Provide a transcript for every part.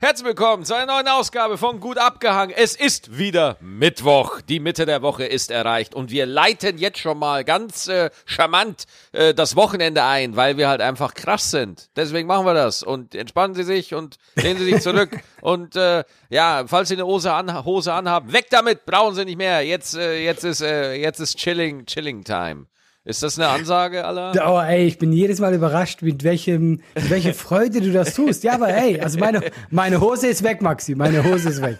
Herzlich willkommen zu einer neuen Ausgabe von Gut abgehangen. Es ist wieder Mittwoch. Die Mitte der Woche ist erreicht und wir leiten jetzt schon mal ganz äh, charmant äh, das Wochenende ein, weil wir halt einfach krass sind. Deswegen machen wir das und entspannen Sie sich und lehnen Sie sich zurück und äh, ja, falls Sie eine Hose, an, Hose anhaben, weg damit, brauchen Sie nicht mehr. Jetzt, äh, jetzt ist, äh, jetzt ist Chilling, Chilling Time. Ist das eine Ansage, aller? Oh, ey, ich bin jedes Mal überrascht, mit welchem, mit welcher Freude du das tust. Ja, aber ey, also meine, meine Hose ist weg, Maxi. Meine Hose ist weg.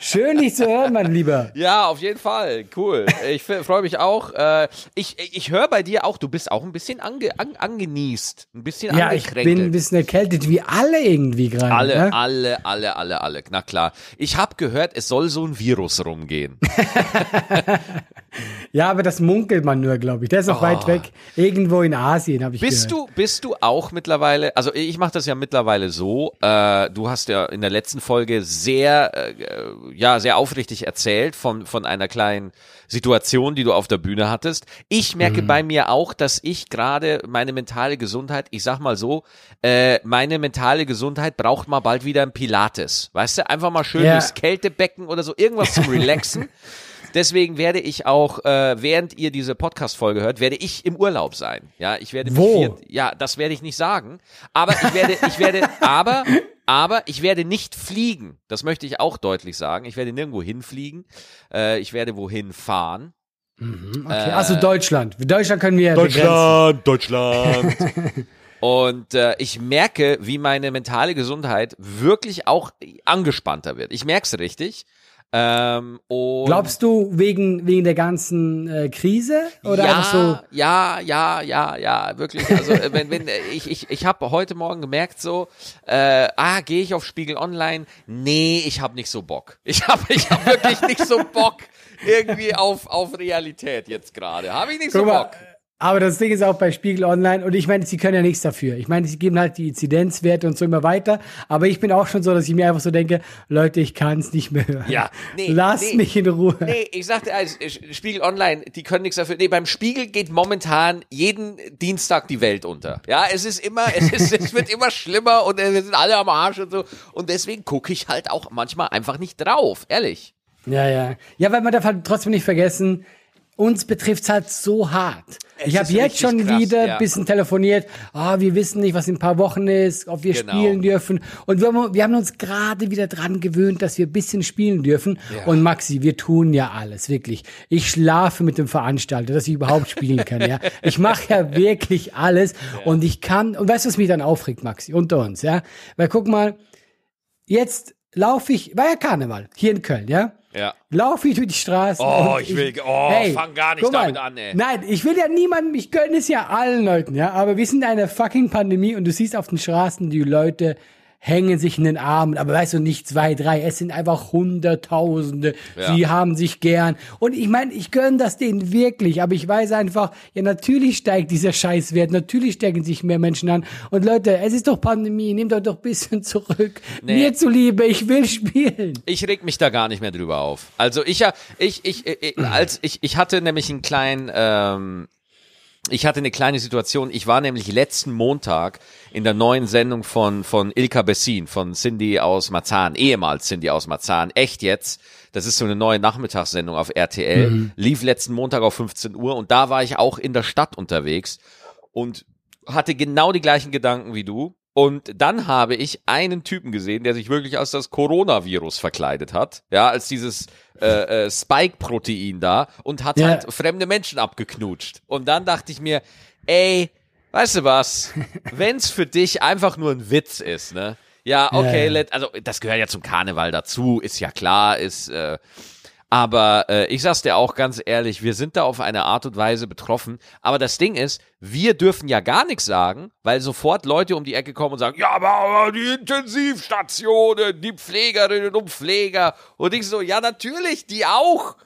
Schön, dich zu hören, mein Lieber. Ja, auf jeden Fall. Cool. Ich freue mich auch. Äh, ich ich höre bei dir auch, du bist auch ein bisschen ange, an, angenießt. Ein bisschen Ja, ich bin ein bisschen erkältet, wie alle irgendwie gerade. Alle, ne? alle, alle, alle, alle. Na klar. Ich habe gehört, es soll so ein Virus rumgehen. Ja, aber das munkelt man nur, glaube ich. Der ist noch weit weg. Irgendwo in Asien, habe ich Bist gehört. du, bist du auch mittlerweile, also ich mache das ja mittlerweile so, äh, du hast ja in der letzten Folge sehr, äh, ja, sehr aufrichtig erzählt von, von einer kleinen Situation, die du auf der Bühne hattest. Ich merke Mhm. bei mir auch, dass ich gerade meine mentale Gesundheit, ich sag mal so, äh, meine mentale Gesundheit braucht mal bald wieder ein Pilates. Weißt du, einfach mal schön Ja. durchs Kältebecken oder so, irgendwas zum Relaxen. Deswegen werde ich auch, äh, während ihr diese Podcast-Folge hört, werde ich im Urlaub sein. Ja, ich werde mich Wo? vier- ja, das werde ich nicht sagen. Aber ich werde, ich werde, aber, aber ich werde nicht fliegen. Das möchte ich auch deutlich sagen. Ich werde nirgendwo hinfliegen. Äh, ich werde wohin fahren. Okay, also Deutschland. Deutschland können wir begrenzen. Deutschland. Und äh, ich merke, wie meine mentale Gesundheit wirklich auch angespannter wird. Ich merke es richtig. Ähm, und Glaubst du wegen, wegen der ganzen äh, Krise? Oder ja, so? ja, ja, ja, ja, wirklich. Also äh, wenn, wenn äh, ich, ich, ich habe heute Morgen gemerkt so, äh, ah, gehe ich auf Spiegel Online? Nee, ich habe nicht so Bock. Ich habe ich hab wirklich nicht so Bock irgendwie auf, auf Realität jetzt gerade. Habe ich nicht so Guck mal, Bock. Aber das Ding ist auch bei Spiegel Online und ich meine, sie können ja nichts dafür. Ich meine, sie geben halt die Inzidenzwerte und so immer weiter, aber ich bin auch schon so, dass ich mir einfach so denke, Leute, ich kann es nicht mehr hören. Ja, nee, Lass nee. mich in Ruhe. Nee, ich sagte, also, Spiegel Online, die können nichts dafür. Nee, beim Spiegel geht momentan jeden Dienstag die Welt unter. Ja, es ist immer, es, ist, es wird immer schlimmer und äh, wir sind alle am Arsch und so. Und deswegen gucke ich halt auch manchmal einfach nicht drauf, ehrlich. Ja, ja. Ja, weil man darf halt trotzdem nicht vergessen, uns betrifft's halt so hart. Es ich habe jetzt schon krass, wieder ja. ein bisschen telefoniert. Ah, wir wissen nicht, was in ein paar Wochen ist, ob wir Genau. spielen dürfen. Und wir haben, wir haben uns gerade wieder dran gewöhnt, dass wir ein bisschen spielen dürfen. Und Maxi, wir tun ja alles, wirklich. Ich schlafe mit dem Veranstalter, dass ich überhaupt spielen kann. Ja, Ich mache ja wirklich alles. Und ich kann, und weißt du, was mich dann aufregt, Maxi, unter uns, ja? Weil guck mal, jetzt laufe ich, war ja Karneval, hier in Köln, ja? Ja. Laufe ich durch die Straßen. Oh, und ich will- oh, fang gar nicht damit an, ey. Nein, ich will ja niemandem, ich gönne es ja allen Leuten, ja. Aber wir sind in einer fucking Pandemie und du siehst auf den Straßen, die Leute hängen sich in den Armen, aber weißt du, nicht zwei, drei, es sind einfach Hunderttausende, Ja. sie haben sich gern. Und ich meine, ich gönne das denen wirklich, aber ich weiß einfach, ja, natürlich steigt dieser Scheißwert, natürlich steigen sich mehr Menschen an. Und Leute, es ist doch Pandemie, nehmt euch doch ein bisschen zurück. Nee. Mir zuliebe, ich will spielen. Ich reg mich da gar nicht mehr drüber auf. Also ich ja, ich, ich, ich, als ich, ich hatte nämlich einen kleinen, ähm, ich hatte eine kleine Situation. Ich war nämlich letzten Montag in der neuen Sendung von, von Ilka Bessin, von Cindy aus Marzahn, ehemals Cindy aus Marzahn. Echt jetzt. Das ist so eine neue Nachmittagssendung auf RTL. Lief letzten Montag auf 15 Uhr und da war ich auch in der Stadt unterwegs und hatte genau die gleichen Gedanken wie du. Und dann habe ich einen Typen gesehen, der sich wirklich als das Coronavirus verkleidet hat. Ja, als dieses äh, äh, Spike-Protein da und hat Ja. halt fremde Menschen abgeknutscht. Und dann dachte ich mir, ey, weißt du was? Wenn's für dich einfach nur ein Witz ist, ne? Ja, okay, Ja, ja. Also das gehört ja zum Karneval dazu, ist ja klar, ist äh, aber äh, ich sag's dir auch ganz ehrlich, wir sind da auf eine Art und Weise betroffen. Aber das Ding ist, wir dürfen ja gar nichts sagen, weil sofort Leute um die Ecke kommen und sagen, ja, aber, aber die Intensivstationen, die Pflegerinnen und Pfleger. Und ich so, ja, natürlich, die auch.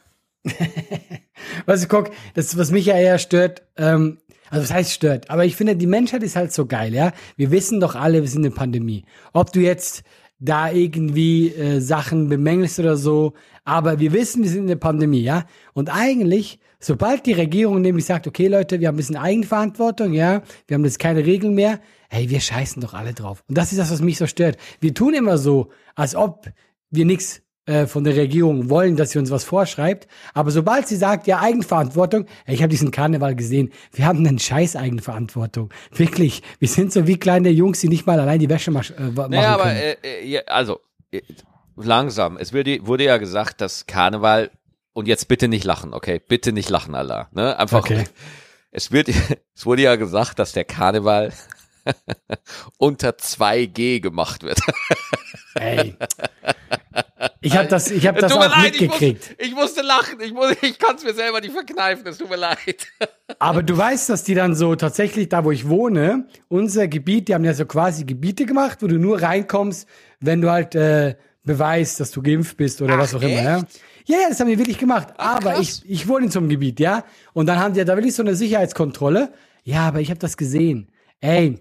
Weißt du, guck, das, was mich ja eher stört, ähm, also was heißt stört, aber ich finde, die Menschheit ist halt so geil, ja. Wir wissen doch alle, wir sind in Pandemie. Ob du jetzt da irgendwie äh, Sachen bemängelst oder so. Aber wir wissen, wir sind in der Pandemie, ja. Und eigentlich, sobald die Regierung nämlich sagt, okay Leute, wir haben ein bisschen Eigenverantwortung, ja, wir haben jetzt keine Regeln mehr, hey, wir scheißen doch alle drauf. Und das ist das, was mich so stört. Wir tun immer so, als ob wir nichts äh, von der Regierung wollen, dass sie uns was vorschreibt. Aber sobald sie sagt, ja, Eigenverantwortung, ich habe diesen Karneval gesehen, wir haben einen scheiß Eigenverantwortung. Wirklich, wir sind so wie kleine Jungs, die nicht mal allein die Wäsche mach, äh, machen naja, aber äh, äh, also äh, langsam. Es wurde, wurde ja gesagt, dass Karneval und jetzt bitte nicht lachen, okay? Bitte nicht lachen, Allah. Ne? Einfach. Okay. Es wird, es wurde ja gesagt, dass der Karneval unter 2G gemacht wird. Ey. Ich habe das, ich hab das auch leid, mitgekriegt. Ich, muss, ich, musste lachen. Ich, muss, ich kann es mir selber nicht verkneifen. Es tut mir leid. Aber du weißt, dass die dann so tatsächlich da, wo ich wohne, unser Gebiet, die haben ja so quasi Gebiete gemacht, wo du nur reinkommst, wenn du halt äh, beweist, dass du geimpft bist oder Ach, was auch echt? immer. Ja? Ja, ja, das haben wir wirklich gemacht. Ach, aber ich, ich wohne in so einem Gebiet, ja. Und dann haben die ja da wirklich so eine Sicherheitskontrolle. Ja, aber ich habe das gesehen. Ey,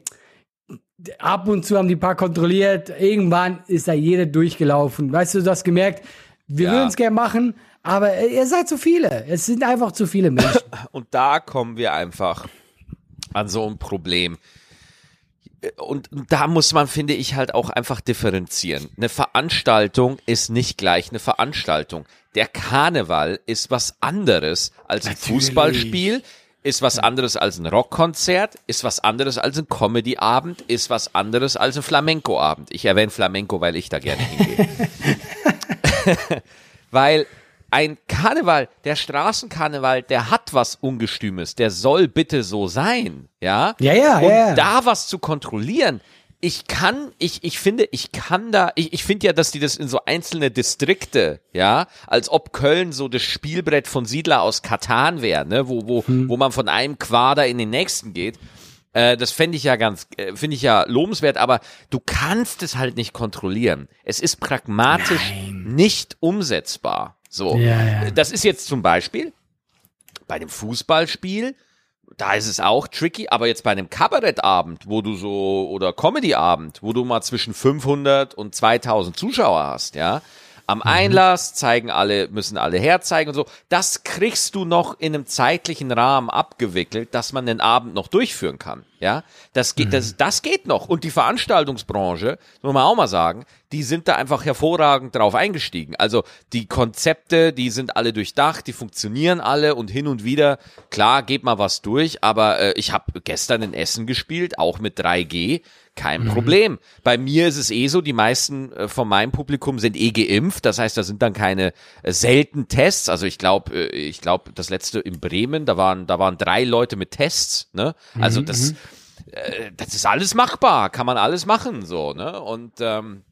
ab und zu haben die paar kontrolliert. Irgendwann ist da jeder durchgelaufen. Weißt du, du hast gemerkt, wir ja. würden es gerne machen, aber ihr seid zu viele. Es sind einfach zu viele Menschen. Und da kommen wir einfach an so ein Problem. Und da muss man, finde ich, halt auch einfach differenzieren. Eine Veranstaltung ist nicht gleich eine Veranstaltung. Der Karneval ist was anderes als ein. Fußballspiel, ist was anderes als ein Rockkonzert, ist was anderes als ein Comedy-Abend, ist was anderes als ein Flamenco-Abend. Ich erwähne Flamenco, weil ich da gerne hingehe. weil ein Karneval, der Straßenkarneval, der hat was Ungestümes, der soll bitte so sein, ja? Ja, ja, Und ja. da was zu kontrollieren, ich kann, ich, ich finde, ich kann da, ich, ich finde ja, dass die das in so einzelne Distrikte, ja, als ob Köln so das Spielbrett von Siedler aus Katan wäre, ne, wo, wo, hm. wo man von einem Quader in den nächsten geht. Äh, das fände ich ja ganz, äh, finde ich ja lobenswert, aber du kannst es halt nicht kontrollieren. Es ist pragmatisch Nein. nicht umsetzbar. So. Ja, ja. Das ist jetzt zum Beispiel bei dem Fußballspiel, da ist es auch tricky, aber jetzt bei einem Kabarettabend, wo du so, oder Comedyabend, wo du mal zwischen 500 und 2000 Zuschauer hast, ja, am mhm. Einlass zeigen alle, müssen alle herzeigen und so. Das kriegst du noch in einem zeitlichen Rahmen abgewickelt, dass man den Abend noch durchführen kann. Ja, das geht, das, mhm. das geht noch. Und die Veranstaltungsbranche, muss man auch mal sagen, die sind da einfach hervorragend drauf eingestiegen. Also die Konzepte, die sind alle durchdacht, die funktionieren alle und hin und wieder, klar, geht mal was durch, aber äh, ich habe gestern in Essen gespielt, auch mit 3G, kein mhm. Problem. Bei mir ist es eh so, die meisten äh, von meinem Publikum sind eh geimpft, das heißt, da sind dann keine äh, selten Tests. Also ich glaube, äh, ich glaube, das letzte in Bremen, da waren, da waren drei Leute mit Tests, ne? Also mhm. das, mhm. äh, das ist alles machbar, kann man alles machen, so, ne? Und ähm,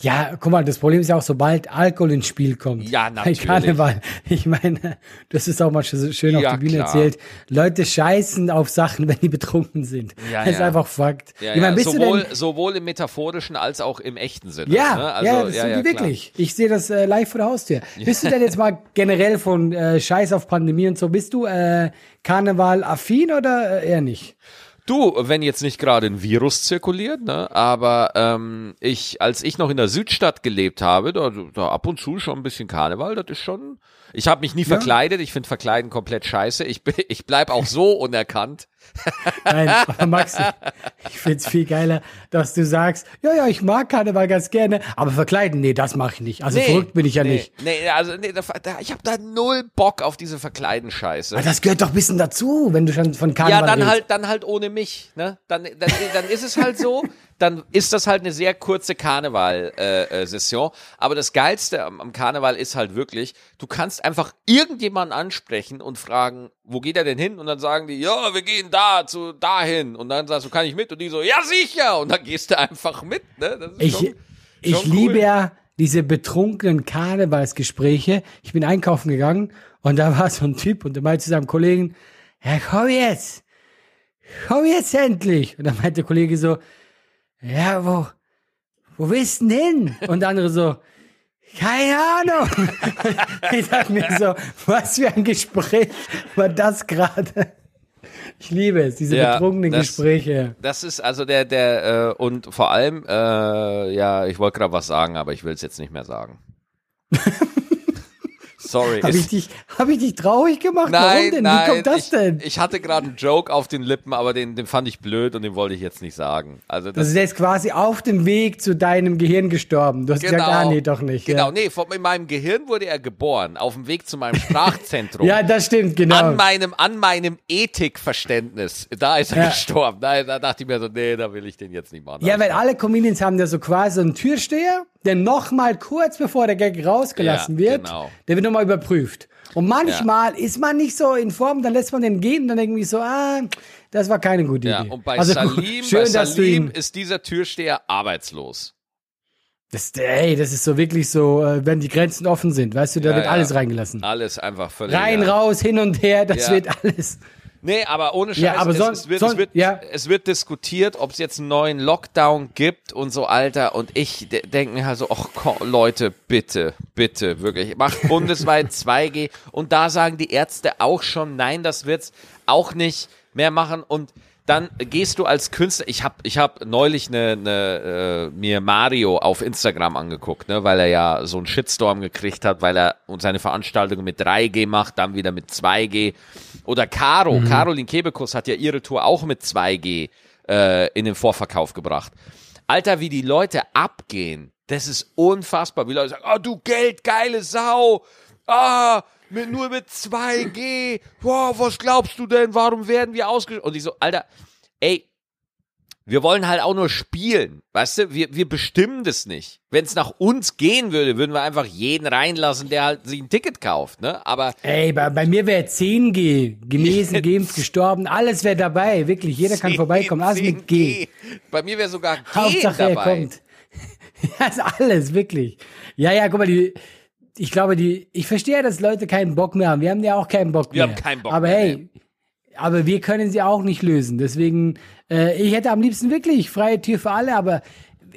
ja, guck mal, das Problem ist ja auch, sobald Alkohol ins Spiel kommt. Ja, natürlich. Bei Karneval. Ich meine, das ist auch mal schön auf ja, der Bühne klar. erzählt. Leute scheißen auf Sachen, wenn die betrunken sind. Ja, das ist ja. einfach Fakt. Ja, ich meine, bist sowohl, du denn, sowohl im metaphorischen als auch im echten Sinne. Ja, ne? also, ja, das ja, ja, wirklich. Ich sehe das äh, live vor der Haustür. Bist du denn jetzt mal generell von äh, Scheiß auf Pandemie und so, bist du äh, Karneval-affin oder äh, eher nicht? Du, wenn jetzt nicht gerade ein Virus zirkuliert, ne, aber ähm, ich, als ich noch in der Südstadt gelebt habe, da, da ab und zu schon ein bisschen Karneval, das ist schon. Ich habe mich nie ja. verkleidet, ich finde Verkleiden komplett scheiße. Ich, ich bleib auch so unerkannt. Nein, Maxi, ich find's viel geiler, dass du sagst, ja, ja, ich mag Karneval ganz gerne, aber verkleiden, nee, das mache ich nicht. Also nee, verrückt bin ich ja nee, nicht. Nee, also nee, da, ich habe da null Bock auf diese Verkleiden-Scheiße. Aber das gehört doch ein bisschen dazu, wenn du schon von Karneval Ja, dann redest. halt, dann halt ohne mich, ne? Dann, dann, dann ist es halt so, dann ist das halt eine sehr kurze Karneval-Session. Äh, Aber das Geilste am, am Karneval ist halt wirklich, du kannst einfach irgendjemanden ansprechen und fragen, wo geht er denn hin? Und dann sagen die, ja, wir gehen da, zu dahin. Und dann sagst du, kann ich mit? Und die so, ja, sicher. Und dann gehst du einfach mit. Ne? ich schon, ich schon liebe ja diese betrunkenen Karnevalsgespräche. Ich bin einkaufen gegangen und da war so ein Typ und der meinte zu seinem Kollegen, ja, komm jetzt. Komm jetzt endlich. Und dann meinte der Kollege so, ja, wo, wo willst du denn hin? Und der andere so, keine Ahnung. ich dachte mir so, was für ein Gespräch war das gerade? Ich liebe es, diese Ja, betrunkenen das- Gespräche. Das ist also der, der, äh, und vor allem, äh, ja, ich wollte gerade was sagen, aber ich will es jetzt nicht mehr sagen. Sorry. Habe ich, dich, hab ich dich traurig gemacht? nein, Warum denn? nein, Wie kommt das ich, denn? ich hatte gerade einen Joke auf den Lippen, aber den, den fand ich blöd und den wollte ich jetzt nicht sagen. Also das, der ist quasi auf dem Weg zu deinem Gehirn gestorben. Du hast gesagt, ah nee, doch nicht. Genau, Ja, nee, von, in meinem Gehirn wurde er geboren, auf dem Weg zu meinem Sprachzentrum. ja das stimmt, genau. An meinem, an meinem Ethikverständnis. Da ist er Ja. gestorben. Da, da dachte ich mir so, nee, da will ich den jetzt nicht machen. Ja, weil alle Comedians haben ja so quasi einen Türsteher, der nochmal kurz bevor der Gag rausgelassen Ja, wird, genau. der wird nochmal überprüft. Und manchmal ist man nicht so in Form, dann lässt man den gehen und dann irgendwie so, ah, das war keine gute Ja, Idee. und bei also, Salim, schön, bei Salim ist dieser Türsteher arbeitslos. das, ey, das ist so wirklich so, äh, wenn die Grenzen offen sind, weißt du, da Ja, wird ja. alles reingelassen. Alles einfach völlig. Rein, ja. raus, hin und her, das Ja. wird alles. Nee, aber ohne Scheiß, Ja, aber es, es, wird, son- es, wird, ja. es wird diskutiert, ob es jetzt einen neuen Lockdown gibt und so, Alter. Und ich de denke mir halt so, ach Leute, bitte, bitte, wirklich, macht bundesweit 2G. Und da sagen die Ärzte auch schon, nein, das wird's auch nicht mehr machen. Und dann gehst du als Künstler, ich habe ich hab neulich ne, ne, äh, mir Mario auf Instagram angeguckt, ne, weil er ja so einen Shitstorm gekriegt hat, weil er und seine Veranstaltungen mit 3G macht, dann wieder mit 2G. Oder Caro, Caroline Kebekus hat ja ihre Tour auch mit 2G äh, in den Vorverkauf gebracht. Alter, wie die Leute abgehen, das ist unfassbar. Wie Leute sagen, oh du geldgeile Sau, ah, mit, nur mit 2G, wow, was glaubst du denn, warum werden wir ausgeschlossen? Und ich so, Alter, ey, wir wollen halt auch nur spielen, weißt du, wir, wir bestimmen das nicht. Wenn es nach uns gehen würde, würden wir einfach jeden reinlassen, der halt sich ein Ticket kauft, ne, aber Ey, bei, bei mir wäre 10G, genesen, geimpft, gestorben, alles wäre dabei, wirklich, jeder kann vorbeikommen, alles mit G. Bei mir wäre sogar G Hauptsache er dabei. kommt. Ja, ist alles, wirklich. Ja, ja, guck mal, die, ich glaube, die, ich verstehe, dass Leute keinen Bock mehr haben. Wir haben ja auch keinen Bock Wir mehr. haben keinen Bock aber mehr, hey, aber wir können sie auch nicht lösen. Deswegen, äh, ich hätte am liebsten wirklich freie Tür für alle, aber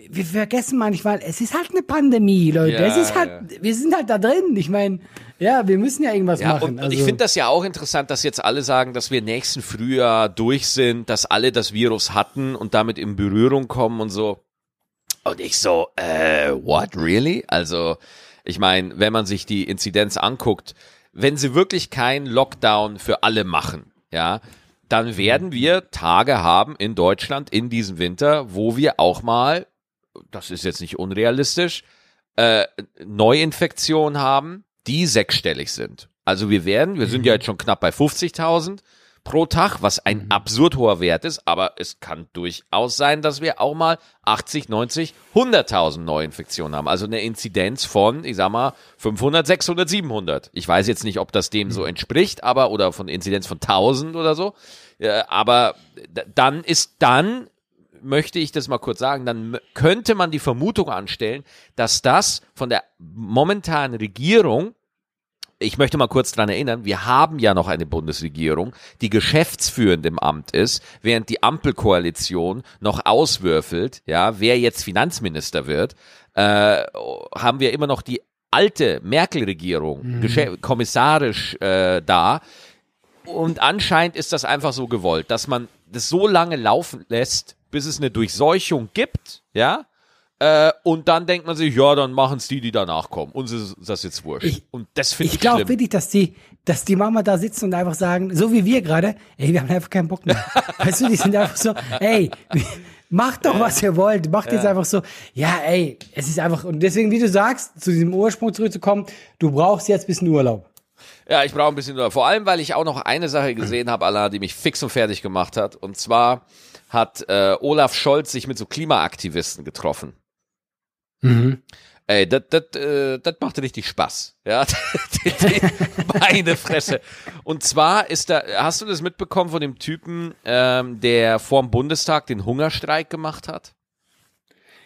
wir vergessen manchmal, es ist halt eine Pandemie, Leute. Ja, es ist halt, wir sind halt da drin. Ich meine, ja, wir müssen ja irgendwas Ja, machen. und, und also, ich finde das ja auch interessant, dass jetzt alle sagen, dass wir nächsten Frühjahr durch sind, dass alle das Virus hatten und damit in Berührung kommen und so. Und ich so, äh, what, really? Also, ich meine, wenn man sich die Inzidenz anguckt, wenn sie wirklich keinen Lockdown für alle machen, ja, dann werden wir Tage haben in Deutschland in diesem Winter, wo wir auch mal, das ist jetzt nicht unrealistisch, äh, Neuinfektionen haben, die sechsstellig sind. Also wir werden, wir sind ja jetzt schon knapp bei 50.000 pro Tag, was ein absurd hoher Wert ist, aber es kann durchaus sein, dass wir auch mal 80, 90, 100.000 Neuinfektionen haben. Also eine Inzidenz von, ich sag mal, 500, 600, 700. Ich weiß jetzt nicht, ob das dem so entspricht, aber, oder von Inzidenz von 1000 oder so. Aber dann ist dann möchte ich das mal kurz sagen, dann könnte man die Vermutung anstellen, dass das von der momentanen Regierung, ich möchte mal kurz dran erinnern, wir haben ja noch eine Bundesregierung, die geschäftsführend im Amt ist, während die Ampelkoalition noch auswürfelt, ja, wer jetzt Finanzminister wird, äh, haben wir immer noch die alte Merkel-Regierung, geschä- kommissarisch äh, da, und anscheinend ist das einfach so gewollt, dass man das so lange laufen lässt, bis es eine Durchseuchung gibt, ja. Äh, und dann denkt man sich, ja, dann machen es die, die danach kommen. Uns ist das jetzt wurscht. Ich- und das finde ich, ich glaube wirklich, dass die, dass die Mama da sitzen und einfach sagen, so wie wir gerade, ey, wir haben einfach keinen Bock mehr. weißt du, die sind einfach so, ey, macht doch, was ihr wollt. Macht jetzt einfach so, ja, ey, es ist einfach, und deswegen, wie du sagst, zu diesem Ursprung zurückzukommen, du brauchst jetzt ein bisschen Urlaub. Ja, ich brauche ein bisschen Urlaub. Vor allem, weil ich auch noch eine Sache gesehen habe, Allah, die mich fix und fertig gemacht hat. Und zwar hat äh, Olaf Scholz sich mit so Klimaaktivisten getroffen. Ey, das das, äh, das macht richtig Spaß. Ja, meine Fresse. Und zwar ist da, hast du das mitbekommen von dem Typen, ähm, der vorm Bundestag den Hungerstreik gemacht hat?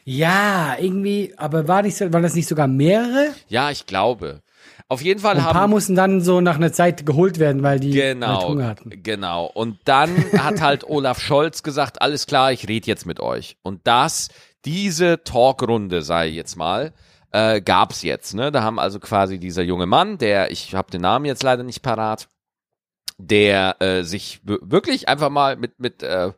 Ja, irgendwie, aber war, nicht, waren das nicht sogar mehrere? Ja, ich glaube. Auf jeden Fall Ein haben paar mussten dann so nach einer Zeit geholt werden, weil die halt Genau, Hunger hatten. genau. Und dann hat halt Olaf Scholz gesagt, alles klar, ich rede jetzt mit euch. Und das, diese Talkrunde, sei jetzt mal, äh, gab's jetzt. Ne? Da haben also quasi dieser junge Mann, der, ich habe den Namen jetzt leider nicht parat, der äh, sich wirklich einfach mal mit, mit äh,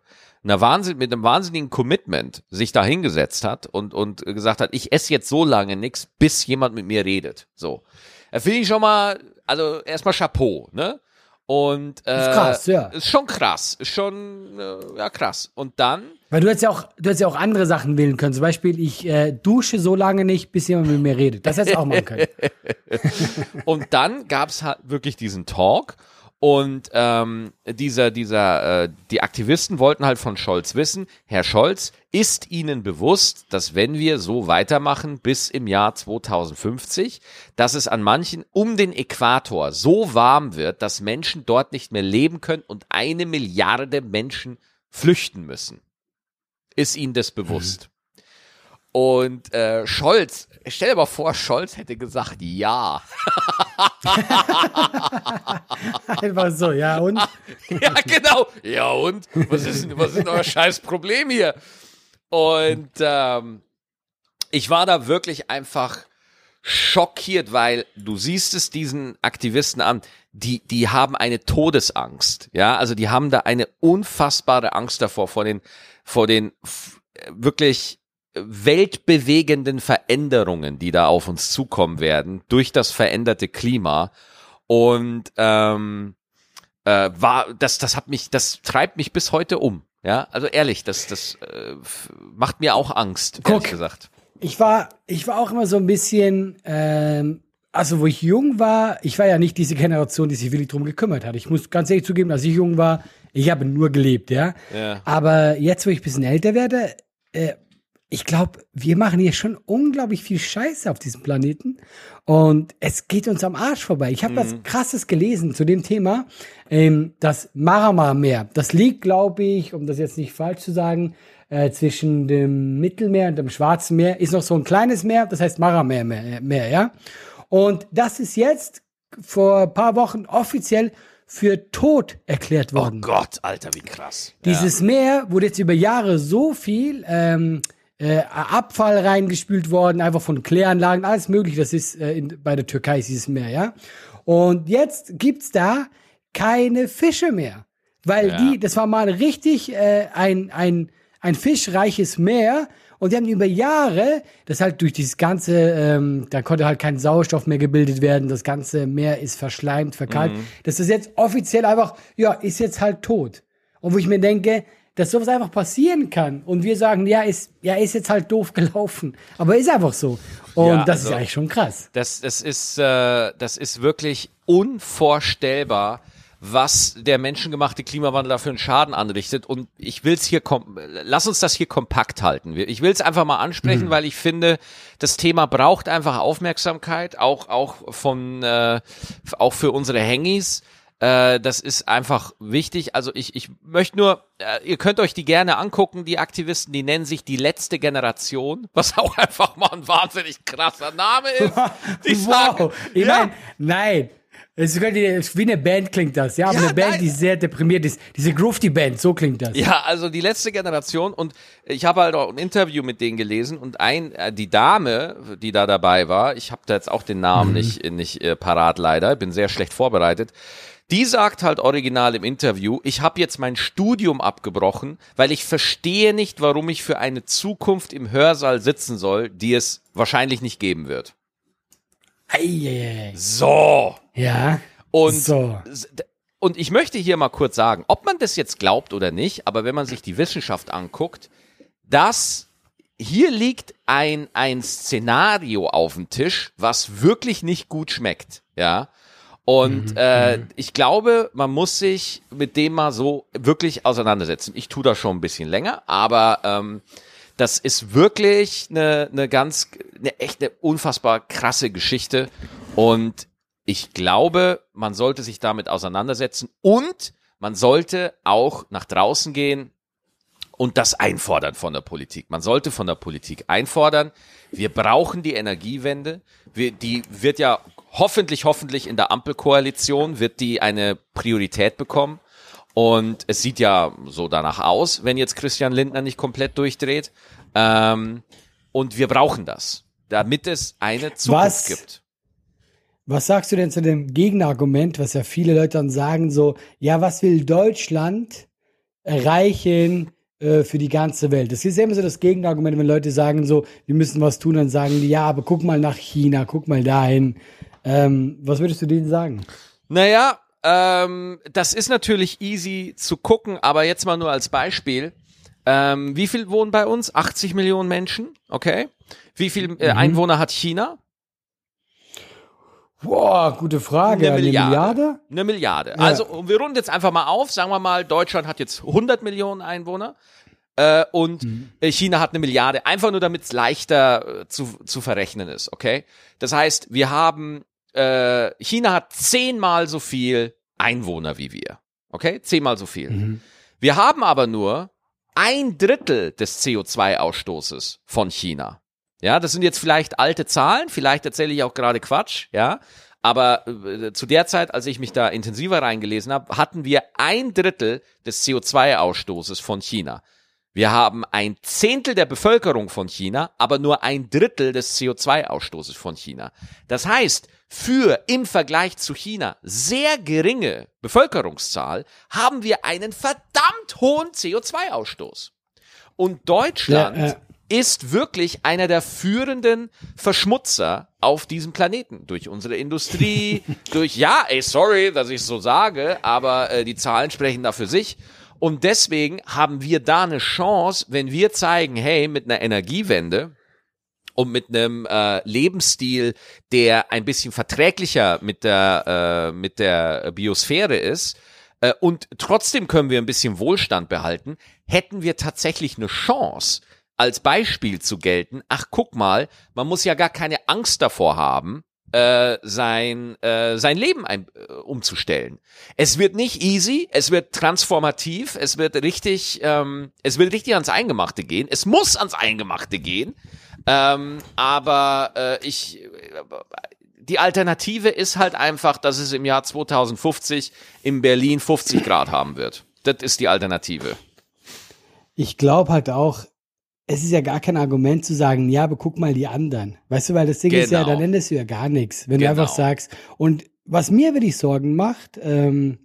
einer Wahnsinn, mit einem wahnsinnigen Commitment sich da hingesetzt hat und, und gesagt hat, ich esse jetzt so lange nichts, bis jemand mit mir redet. So. Da finde ich schon mal, also erstmal Chapeau, ne? Und äh, ist krass, ja. Ist schon krass, ist schon äh, ja krass. Und dann. Weil du hättest ja auch, du hättest ja auch andere Sachen wählen können. Zum Beispiel, ich äh, dusche so lange nicht, bis jemand mit mir redet. Das hättest du auch machen können. und dann gab's halt wirklich diesen Talk und ähm, dieser, dieser, äh, die Aktivisten wollten halt von Scholz wissen, Herr Scholz, ist Ihnen bewusst, dass wenn wir so weitermachen bis im Jahr 2050, dass es an manchen um den Äquator so warm wird, dass Menschen dort nicht mehr leben können und eine Milliarde Menschen flüchten müssen? Ist Ihnen das bewusst? Mhm. Und äh, Scholz, stell dir mal vor, Scholz hätte gesagt, ja. Einfach so, ja und? ja, genau. Ja und? Was ist, was ist denn euer scheiß Problem hier? Und ähm, ich war da wirklich einfach schockiert, weil du siehst es diesen Aktivisten an, die, die haben eine Todesangst. Ja, also die haben da eine unfassbare Angst davor, vor den, vor den wirklich weltbewegenden Veränderungen, die da auf uns zukommen werden durch das veränderte Klima. Und ähm, äh, war das, das hat mich, das treibt mich bis heute um. Ja, also ehrlich, das, das äh, macht mir auch Angst, ehrlich Guck, gesagt. Ich war, ich war auch immer so ein bisschen, ähm, also wo ich jung war, ich war ja nicht diese Generation, die sich wirklich drum gekümmert hat. Ich muss ganz ehrlich zugeben, als ich jung war, ich habe nur gelebt, ja. ja. Aber jetzt, wo ich ein bisschen älter werde, äh, ich glaube, wir machen hier schon unglaublich viel Scheiße auf diesem Planeten und es geht uns am Arsch vorbei. Ich habe mhm. was Krasses gelesen zu dem Thema, ähm, das Marmara-Meer. Das liegt, glaube ich, um das jetzt nicht falsch zu sagen, äh, zwischen dem Mittelmeer und dem Schwarzen Meer. Ist noch so ein kleines Meer, das heißt Marmara-Meer, Meer, ja. Und das ist jetzt vor ein paar Wochen offiziell für tot erklärt worden. Oh Gott, Alter, wie krass. Dieses ja. Meer wurde jetzt über Jahre so viel ähm, äh, Abfall reingespült worden, einfach von Kläranlagen, alles mögliche. Das ist äh, in, bei der Türkei ist dieses Meer, ja. Und jetzt gibt's da keine Fische mehr, weil ja. die, das war mal richtig äh, ein ein ein fischreiches Meer und die haben über Jahre, das halt durch dieses ganze, ähm, da konnte halt kein Sauerstoff mehr gebildet werden, das ganze Meer ist verschleimt, verkalkt. Mhm. Das ist jetzt offiziell einfach, ja, ist jetzt halt tot. Und wo ich mir denke, dass sowas einfach passieren kann und wir sagen, ja, ist, ja, ist jetzt halt doof gelaufen, aber ist einfach so. Und ja, das also, ist eigentlich schon krass. Das, das ist, äh, das ist wirklich unvorstellbar, was der menschengemachte Klimawandel da für einen Schaden anrichtet. Und ich will es hier, lass uns das hier kompakt halten. Ich will es einfach mal ansprechen, mhm. weil ich finde, das Thema braucht einfach Aufmerksamkeit, auch auch von, äh, auch für unsere Hengis. Äh, das ist einfach wichtig. Also ich, ich möchte nur, äh, ihr könnt euch die gerne angucken, die Aktivisten, die nennen sich die letzte Generation, was auch einfach mal ein wahnsinnig krasser Name ist. Die wow. sagen, ich ja. mein, nein. Es ist wie eine Band klingt das, ja, aber ja, eine Band, nein. die sehr deprimiert ist. Diese Grufti-Band, so klingt das. Ja, also die letzte Generation und ich habe halt auch ein Interview mit denen gelesen und ein, äh, die Dame, die da dabei war, ich habe da jetzt auch den Namen mhm. nicht, nicht äh, parat leider, bin sehr schlecht vorbereitet, die sagt halt original im Interview, ich habe jetzt mein Studium abgebrochen, weil ich verstehe nicht, warum ich für eine Zukunft im Hörsaal sitzen soll, die es wahrscheinlich nicht geben wird. Eieiei. So. Ja. Und, so. und ich möchte hier mal kurz sagen, ob man das jetzt glaubt oder nicht, aber wenn man sich die Wissenschaft anguckt, dass hier liegt ein, ein Szenario auf dem Tisch, was wirklich nicht gut schmeckt. Ja. Und mhm, äh, mhm. ich glaube, man muss sich mit dem mal so wirklich auseinandersetzen. Ich tue das schon ein bisschen länger, aber ähm, das ist wirklich eine, eine ganz, eine echt eine unfassbar krasse Geschichte. Und ich glaube, man sollte sich damit auseinandersetzen und man sollte auch nach draußen gehen und das einfordern von der Politik. Man sollte von der Politik einfordern, wir brauchen die Energiewende. Wir, die wird ja hoffentlich, hoffentlich in der Ampelkoalition wird die eine Priorität bekommen. Und es sieht ja so danach aus, wenn jetzt Christian Lindner nicht komplett durchdreht. Ähm, und wir brauchen das, damit es eine Zukunft was, gibt. Was sagst du denn zu dem Gegenargument, was ja viele Leute dann sagen, so, ja, was will Deutschland erreichen äh, für die ganze Welt? Das ist ja immer so das Gegenargument, wenn Leute sagen so, wir müssen was tun, dann sagen die, ja, aber guck mal nach China, guck mal dahin. Ähm, was würdest du denen sagen? Naja, ähm, das ist natürlich easy zu gucken, aber jetzt mal nur als Beispiel. Ähm, wie viel wohnen bei uns? 80 Millionen Menschen, okay. Wie viel äh, mhm. Einwohner hat China? Boah, gute Frage. Eine Milliarde. Eine Milliarde? Eine Milliarde. Ja. Also wir runden jetzt einfach mal auf. Sagen wir mal, Deutschland hat jetzt 100 Millionen Einwohner äh, und mhm. China hat eine Milliarde. Einfach nur, damit es leichter äh, zu, zu verrechnen ist, okay? Das heißt, wir haben, äh, China hat zehnmal so viel Einwohner wie wir, okay? Zehnmal so viel. Mhm. Wir haben aber nur ein Drittel des CO2-Ausstoßes von China. Ja, das sind jetzt vielleicht alte Zahlen, vielleicht erzähle ich auch gerade Quatsch, ja. Aber äh, zu der Zeit, als ich mich da intensiver reingelesen habe, hatten wir ein Drittel des CO2-Ausstoßes von China. Wir haben ein Zehntel der Bevölkerung von China, aber nur ein Drittel des CO2-Ausstoßes von China. Das heißt, für im Vergleich zu China sehr geringe Bevölkerungszahl haben wir einen verdammt hohen CO2-Ausstoß. Und Deutschland ja, äh ist wirklich einer der führenden Verschmutzer auf diesem Planeten. Durch unsere Industrie, durch, ja, ey, sorry, dass ich so sage, aber äh, die Zahlen sprechen da für sich. Und deswegen haben wir da eine Chance, wenn wir zeigen, hey, mit einer Energiewende, und mit einem äh, Lebensstil, der ein bisschen verträglicher mit der äh, mit der Biosphäre ist äh, und trotzdem können wir ein bisschen Wohlstand behalten, hätten wir tatsächlich eine Chance, als Beispiel zu gelten, ach guck mal, man muss ja gar keine Angst davor haben, äh, sein, äh, sein Leben ein, äh, umzustellen. Es wird nicht easy, es wird transformativ, es wird richtig, ähm, es wird richtig ans Eingemachte gehen, es muss ans Eingemachte gehen, ähm, aber äh, ich, die Alternative ist halt einfach, dass es im Jahr 2050 in Berlin 50 Grad haben wird. Das ist die Alternative. Ich glaube halt auch, es ist ja gar kein Argument zu sagen, ja, aber guck mal die anderen. Weißt du, weil das Ding genau. ist ja, dann endest du ja gar nichts, wenn genau. du einfach sagst. Und was mir wirklich Sorgen macht, ähm,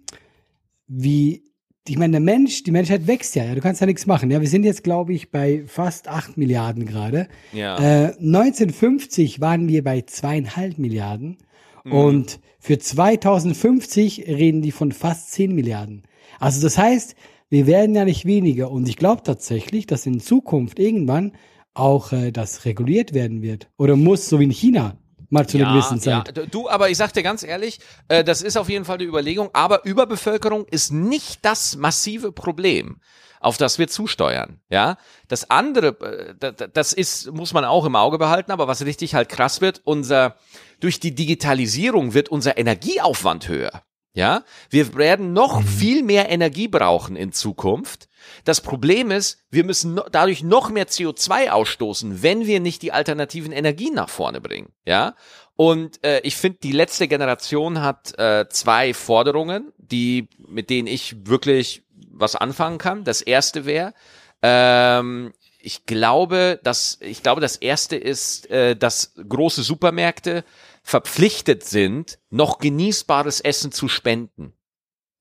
wie, ich meine, der Mensch, die Menschheit wächst ja, ja, du kannst ja nichts machen. Ja, wir sind jetzt, glaube ich, bei fast acht Milliarden gerade. Ja. Äh, 1950 waren wir bei zweieinhalb Milliarden. Mhm. Und für 2050 reden die von fast zehn Milliarden. Also das heißt, wir werden ja nicht weniger. Und ich glaube tatsächlich, dass in Zukunft irgendwann auch äh, das reguliert werden wird. Oder muss, so wie in China, mal zu ja, einer gewissen Zeit. Ja. Du, aber ich sag dir ganz ehrlich, äh, das ist auf jeden Fall die Überlegung, aber Überbevölkerung ist nicht das massive Problem auf das wir zusteuern, ja. Das andere, äh, das ist, muss man auch im Auge behalten, aber was richtig halt krass wird, unser, durch die Digitalisierung wird unser Energieaufwand höher. Ja, wir werden noch mhm. viel mehr Energie brauchen in Zukunft. Das Problem ist, wir müssen no dadurch noch mehr CO2 ausstoßen, wenn wir nicht die alternativen Energien nach vorne bringen. Ja, und äh, ich finde, die letzte Generation hat äh, zwei Forderungen, die mit denen ich wirklich was anfangen kann. Das erste wäre, ähm, ich glaube, dass ich glaube, das erste ist, äh, dass große Supermärkte verpflichtet sind, noch genießbares Essen zu spenden.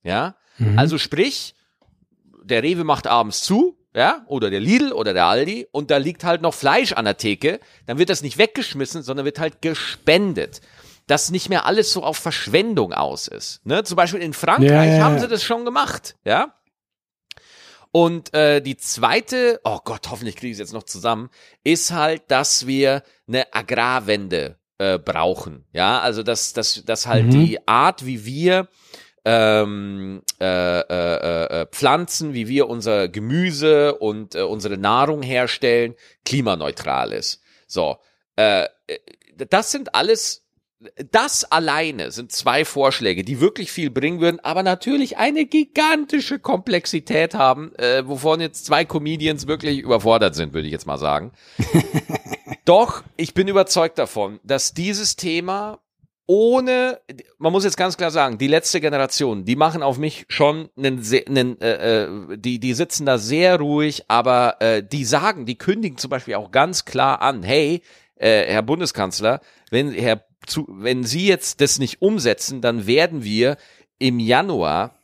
Ja, mhm. also sprich, der Rewe macht abends zu, ja, oder der Lidl oder der Aldi und da liegt halt noch Fleisch an der Theke, dann wird das nicht weggeschmissen, sondern wird halt gespendet. Dass nicht mehr alles so auf Verschwendung aus ist. Ne? Zum Beispiel in Frankreich ja. haben sie das schon gemacht, ja. Und äh, die zweite, oh Gott, hoffentlich kriege ich es jetzt noch zusammen, ist halt, dass wir eine Agrarwende äh, brauchen. Ja, also dass, dass, dass halt mhm. die Art, wie wir ähm, äh, äh, äh, Pflanzen, wie wir unser Gemüse und äh, unsere Nahrung herstellen, klimaneutral ist. So, äh, das sind alles das alleine sind zwei Vorschläge, die wirklich viel bringen würden, aber natürlich eine gigantische Komplexität haben, äh, wovon jetzt zwei Comedians wirklich überfordert sind, würde ich jetzt mal sagen. Doch, ich bin überzeugt davon, dass dieses Thema ohne, man muss jetzt ganz klar sagen, die letzte Generation, die machen auf mich schon einen, einen äh, äh, die, die sitzen da sehr ruhig, aber äh, die sagen, die kündigen zum Beispiel auch ganz klar an, hey, äh, Herr Bundeskanzler, wenn Herr zu, wenn Sie jetzt das nicht umsetzen, dann werden wir im Januar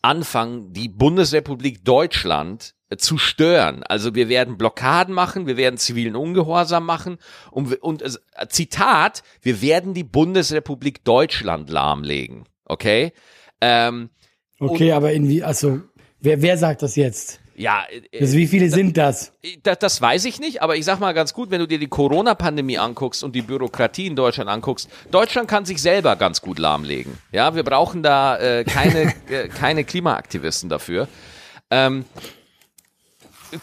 anfangen, die Bundesrepublik Deutschland zu stören. Also wir werden Blockaden machen, wir werden zivilen Ungehorsam machen und, und äh, Zitat, wir werden die Bundesrepublik Deutschland lahmlegen. Okay? Ähm, okay, aber irgendwie, also wer, wer sagt das jetzt? Ja, äh, also wie viele sind das? das? Das weiß ich nicht, aber ich sag mal ganz gut, wenn du dir die Corona-Pandemie anguckst und die Bürokratie in Deutschland anguckst, Deutschland kann sich selber ganz gut lahmlegen. Ja, wir brauchen da äh, keine, äh, keine Klimaaktivisten dafür. Ähm,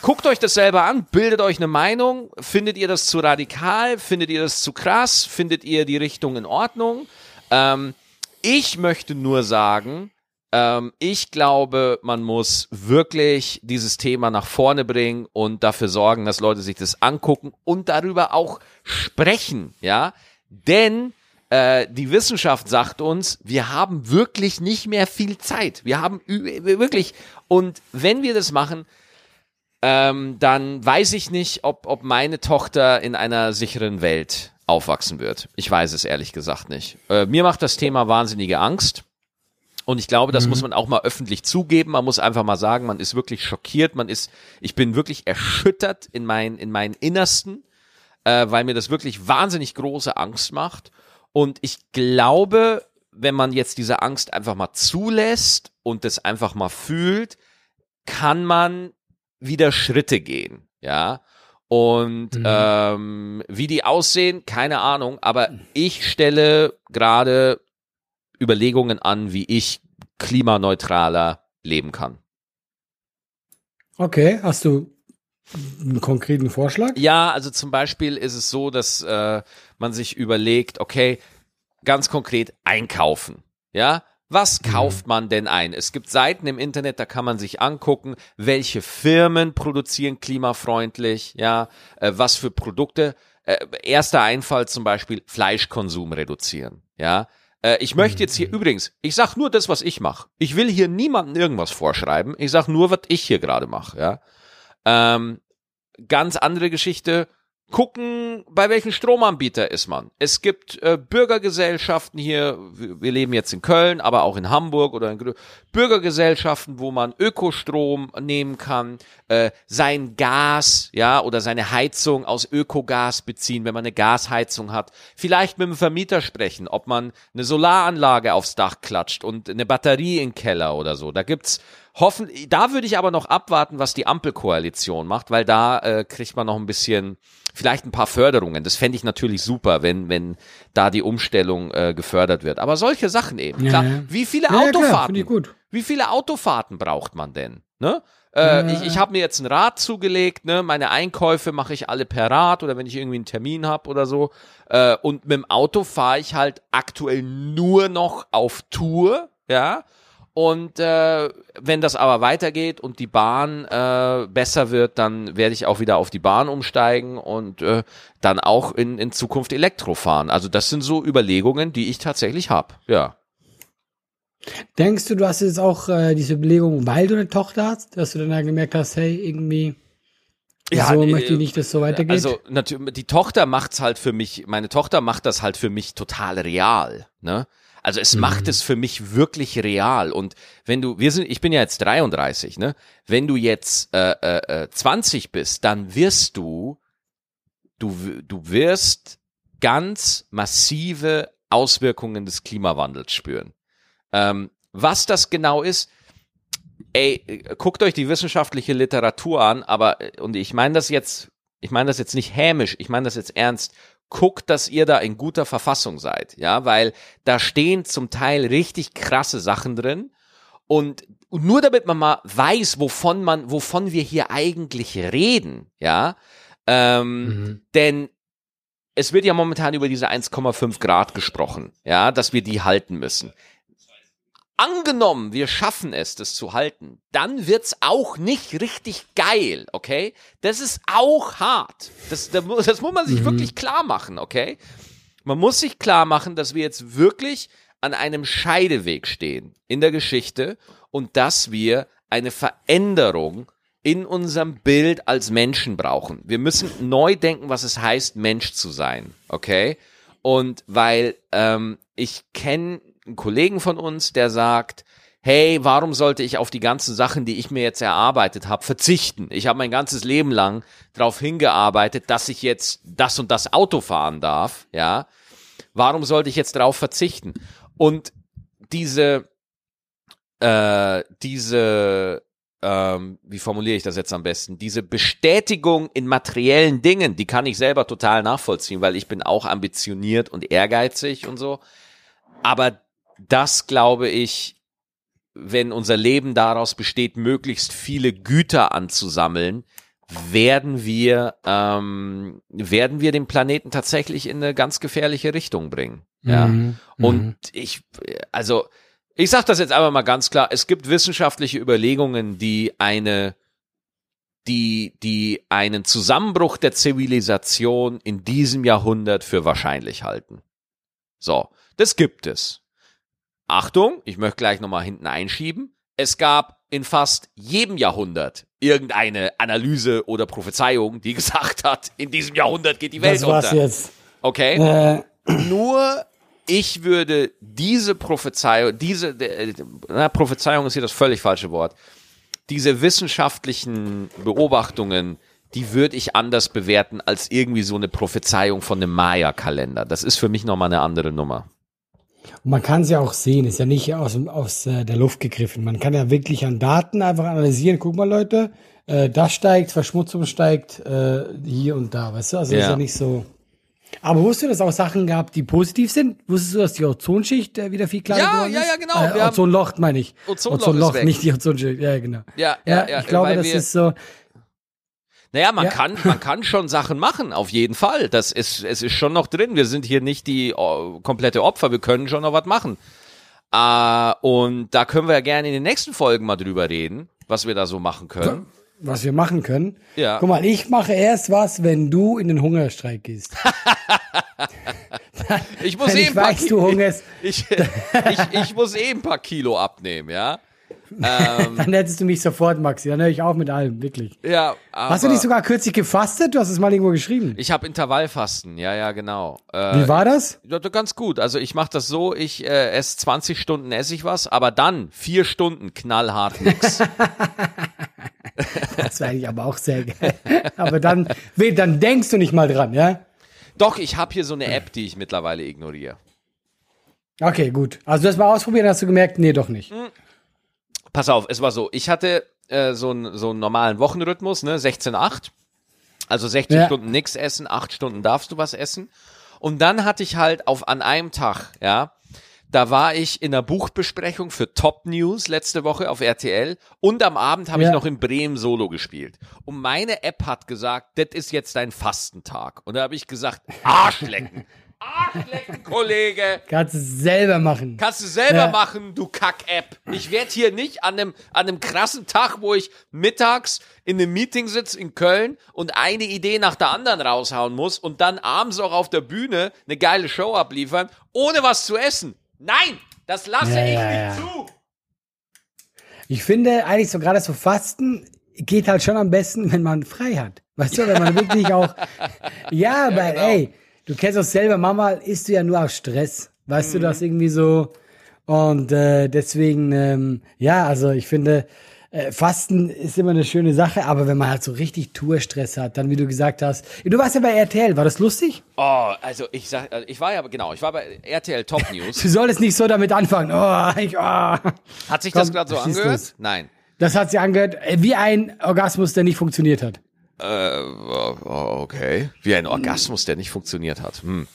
guckt euch das selber an, bildet euch eine Meinung. Findet ihr das zu radikal? Findet ihr das zu krass? Findet ihr die Richtung in Ordnung? Ähm, ich möchte nur sagen, ähm, ich glaube, man muss wirklich dieses Thema nach vorne bringen und dafür sorgen, dass Leute sich das angucken und darüber auch sprechen, ja, denn äh, die Wissenschaft sagt uns, wir haben wirklich nicht mehr viel Zeit. Wir haben wirklich und wenn wir das machen, ähm, dann weiß ich nicht, ob, ob meine Tochter in einer sicheren Welt aufwachsen wird. Ich weiß es ehrlich gesagt nicht. Äh, mir macht das Thema wahnsinnige Angst. Und ich glaube, das mhm. muss man auch mal öffentlich zugeben. Man muss einfach mal sagen, man ist wirklich schockiert. Man ist, ich bin wirklich erschüttert in meinen, in meinen Innersten, äh, weil mir das wirklich wahnsinnig große Angst macht. Und ich glaube, wenn man jetzt diese Angst einfach mal zulässt und das einfach mal fühlt, kann man wieder Schritte gehen. Ja. Und mhm. ähm, wie die aussehen, keine Ahnung, aber ich stelle gerade Überlegungen an, wie ich klimaneutraler leben kann. Okay, hast du einen konkreten Vorschlag? Ja, also zum Beispiel ist es so, dass äh, man sich überlegt, okay, ganz konkret einkaufen. Ja, was mhm. kauft man denn ein? Es gibt Seiten im Internet, da kann man sich angucken, welche Firmen produzieren klimafreundlich, ja, äh, was für Produkte. Äh, erster Einfall zum Beispiel Fleischkonsum reduzieren, ja. Äh, ich möchte jetzt hier mhm. übrigens, ich sag nur das, was ich mache. Ich will hier niemandem irgendwas vorschreiben. Ich sag nur, was ich hier gerade mache. Ja, ähm, ganz andere Geschichte gucken, bei welchem Stromanbieter ist man. Es gibt äh, Bürgergesellschaften hier, wir leben jetzt in Köln, aber auch in Hamburg oder in Bürgergesellschaften, wo man Ökostrom nehmen kann, äh, sein Gas, ja, oder seine Heizung aus Ökogas beziehen, wenn man eine Gasheizung hat. Vielleicht mit dem Vermieter sprechen, ob man eine Solaranlage aufs Dach klatscht und eine Batterie im Keller oder so. Da gibt's hoffen, da würde ich aber noch abwarten, was die Ampelkoalition macht, weil da äh, kriegt man noch ein bisschen vielleicht ein paar Förderungen. Das fände ich natürlich super, wenn, wenn da die Umstellung äh, gefördert wird. Aber solche Sachen eben. Klar, ja. wie viele ja, Autofahrten? Ja, klar, wie viele Autofahrten braucht man denn? Ne? Äh, ich ich habe mir jetzt ein Rad zugelegt, ne? Meine Einkäufe mache ich alle per Rad oder wenn ich irgendwie einen Termin habe oder so. Äh, und mit dem Auto fahre ich halt aktuell nur noch auf Tour, ja. Und äh, wenn das aber weitergeht und die Bahn äh, besser wird, dann werde ich auch wieder auf die Bahn umsteigen und äh, dann auch in, in Zukunft Elektro fahren. Also das sind so Überlegungen, die ich tatsächlich habe. Ja. Denkst du, du hast jetzt auch äh, diese Überlegung, weil du eine Tochter hast, dass du dann da gemerkt hast, hey, irgendwie ja, so möchte ich nicht, dass so weitergeht. Also natürlich, die Tochter macht's halt für mich, meine Tochter macht das halt für mich total real, ne? Also es mhm. macht es für mich wirklich real. Und wenn du, wir sind, ich bin ja jetzt 33, ne? Wenn du jetzt äh, äh, 20 äh, bist, dann wirst du, du, du wirst ganz massive Auswirkungen des Klimawandels spüren. Ähm, was das genau ist, ey, guckt euch die wissenschaftliche Literatur an, aber, und ich meine das jetzt, ich meine das jetzt nicht hämisch, ich meine das jetzt ernst guckt, dass ihr da in guter Verfassung seid, ja, weil da stehen zum Teil richtig krasse Sachen drin und nur damit man mal weiß, wovon man, wovon wir hier eigentlich reden, ja, ähm, mhm. denn es wird ja momentan über diese 1,5 Grad gesprochen, ja, dass wir die halten müssen angenommen, wir schaffen es, das zu halten, dann wird's auch nicht richtig geil, okay? Das ist auch hart. Das, das muss man sich mhm. wirklich klar machen, okay? Man muss sich klar machen, dass wir jetzt wirklich an einem Scheideweg stehen in der Geschichte und dass wir eine Veränderung in unserem Bild als Menschen brauchen. Wir müssen neu denken, was es heißt, Mensch zu sein. Okay? Und weil ähm, ich kenne einen Kollegen von uns, der sagt, hey, warum sollte ich auf die ganzen Sachen, die ich mir jetzt erarbeitet habe, verzichten? Ich habe mein ganzes Leben lang darauf hingearbeitet, dass ich jetzt das und das Auto fahren darf, ja. Warum sollte ich jetzt darauf verzichten? Und diese, äh, diese, ähm, wie formuliere ich das jetzt am besten? Diese Bestätigung in materiellen Dingen, die kann ich selber total nachvollziehen, weil ich bin auch ambitioniert und ehrgeizig und so. Aber das glaube ich, wenn unser Leben daraus besteht, möglichst viele Güter anzusammeln, werden wir, ähm, werden wir den Planeten tatsächlich in eine ganz gefährliche Richtung bringen. Ja. Mhm, Und mhm. ich, also, ich sage das jetzt einfach mal ganz klar, es gibt wissenschaftliche Überlegungen, die eine, die, die einen Zusammenbruch der Zivilisation in diesem Jahrhundert für wahrscheinlich halten. So, das gibt es. Achtung, ich möchte gleich nochmal hinten einschieben. Es gab in fast jedem Jahrhundert irgendeine Analyse oder Prophezeiung, die gesagt hat, in diesem Jahrhundert geht die Welt das war's unter. jetzt. Okay? Äh. Nur ich würde diese Prophezeiung, diese äh, na, Prophezeiung ist hier das völlig falsche Wort. Diese wissenschaftlichen Beobachtungen, die würde ich anders bewerten als irgendwie so eine Prophezeiung von einem Maya-Kalender. Das ist für mich nochmal eine andere Nummer. Und man kann es ja auch sehen, ist ja nicht aus, aus äh, der Luft gegriffen. Man kann ja wirklich an Daten einfach analysieren. Guck mal, Leute, äh, das steigt, Verschmutzung steigt äh, hier und da, weißt du? Also ja. ist ja nicht so. Aber wusstest du, dass es auch Sachen gab, die positiv sind? Wusstest du, dass die Ozonschicht äh, wieder viel kleiner ja, geworden ist? Ja, ja, genau. Äh, Ozonloch meine ich. Ozonloch, Ozonloch nicht die Ozonschicht. Ja, genau. Ja, ja, ja. ich glaube, das ist so. Naja, man ja. kann, man kann schon Sachen machen, auf jeden Fall. Das ist, es ist schon noch drin. Wir sind hier nicht die oh, komplette Opfer. Wir können schon noch was machen. Uh, und da können wir ja gerne in den nächsten Folgen mal drüber reden, was wir da so machen können. Was wir machen können. Ja. Guck mal, ich mache erst was, wenn du in den Hungerstreik gehst. ich muss wenn eh ich weiß, du hungerst. Ich, ich, ich, ich muss eh ein paar Kilo abnehmen, ja. Ähm, dann hättest du mich sofort, Maxi. Dann höre ich auf mit allem, wirklich. Ja, aber Hast du nicht sogar kürzlich gefastet? Du hast es mal irgendwo geschrieben. Ich habe Intervallfasten, ja, ja, genau. Äh, Wie war das? Ja, ganz gut. Also ich mache das so, ich äh, esse 20 Stunden esse ich was, aber dann vier Stunden knallhart nix. das wäre eigentlich aber auch sehr geil. Aber dann, dann denkst du nicht mal dran, ja? Doch, ich habe hier so eine App, die ich mittlerweile ignoriere. Okay, gut. Also du hast mal ausprobiert, hast du gemerkt, nee, doch nicht. Hm. Pass auf, es war so, ich hatte äh, so, einen so einen normalen Wochenrhythmus, ne, 16-8. Also 16 ja. Stunden nix essen, 8 Stunden darfst du was essen. Und dann hatte ich halt auf an einem Tag, ja, da war ich in einer Buchbesprechung für Top News letzte Woche auf RTL und am Abend habe ja. ich noch in Bremen Solo gespielt. Und meine App hat gesagt, das ist jetzt dein Fastentag. Und da habe ich gesagt, Arschlecken. Arschlecken, Kollege. Kannst du selber machen. Kannst du selber ja. machen, du Kack-App. Ich werde hier nicht an einem, an einem krassen Tag, wo ich mittags in einem Meeting sitze in Köln und eine Idee nach der anderen raushauen muss und dann abends auch auf der Bühne eine geile Show abliefern, ohne was zu essen. Nein, das lasse ja, ich ja, nicht zu. Ich finde eigentlich so gerade so Fasten geht halt schon am besten, wenn man frei hat. Weißt du, wenn man wirklich auch, ja, aber genau. ey, du kennst auch selber, Mama isst du ja nur aus Stress. Weißt mhm. du, das irgendwie so. Und äh, deswegen, ähm, ja, also ich finde, äh, Fasten ist immer eine schöne Sache, aber wenn man halt so richtig Tourstress hat, dann wie du gesagt hast, du warst ja bei RTL, war das lustig? Oh, also ich sag, also ich war ja genau, ich war bei RTL Top News. du solltest nicht so damit anfangen. Oh, ich, oh. Hat sich Komm, das gerade so angehört? Nein. Das hat sich angehört äh, wie ein Orgasmus, der nicht funktioniert hat. Äh, okay. Wie ein Orgasmus, der nicht funktioniert hat. Hm.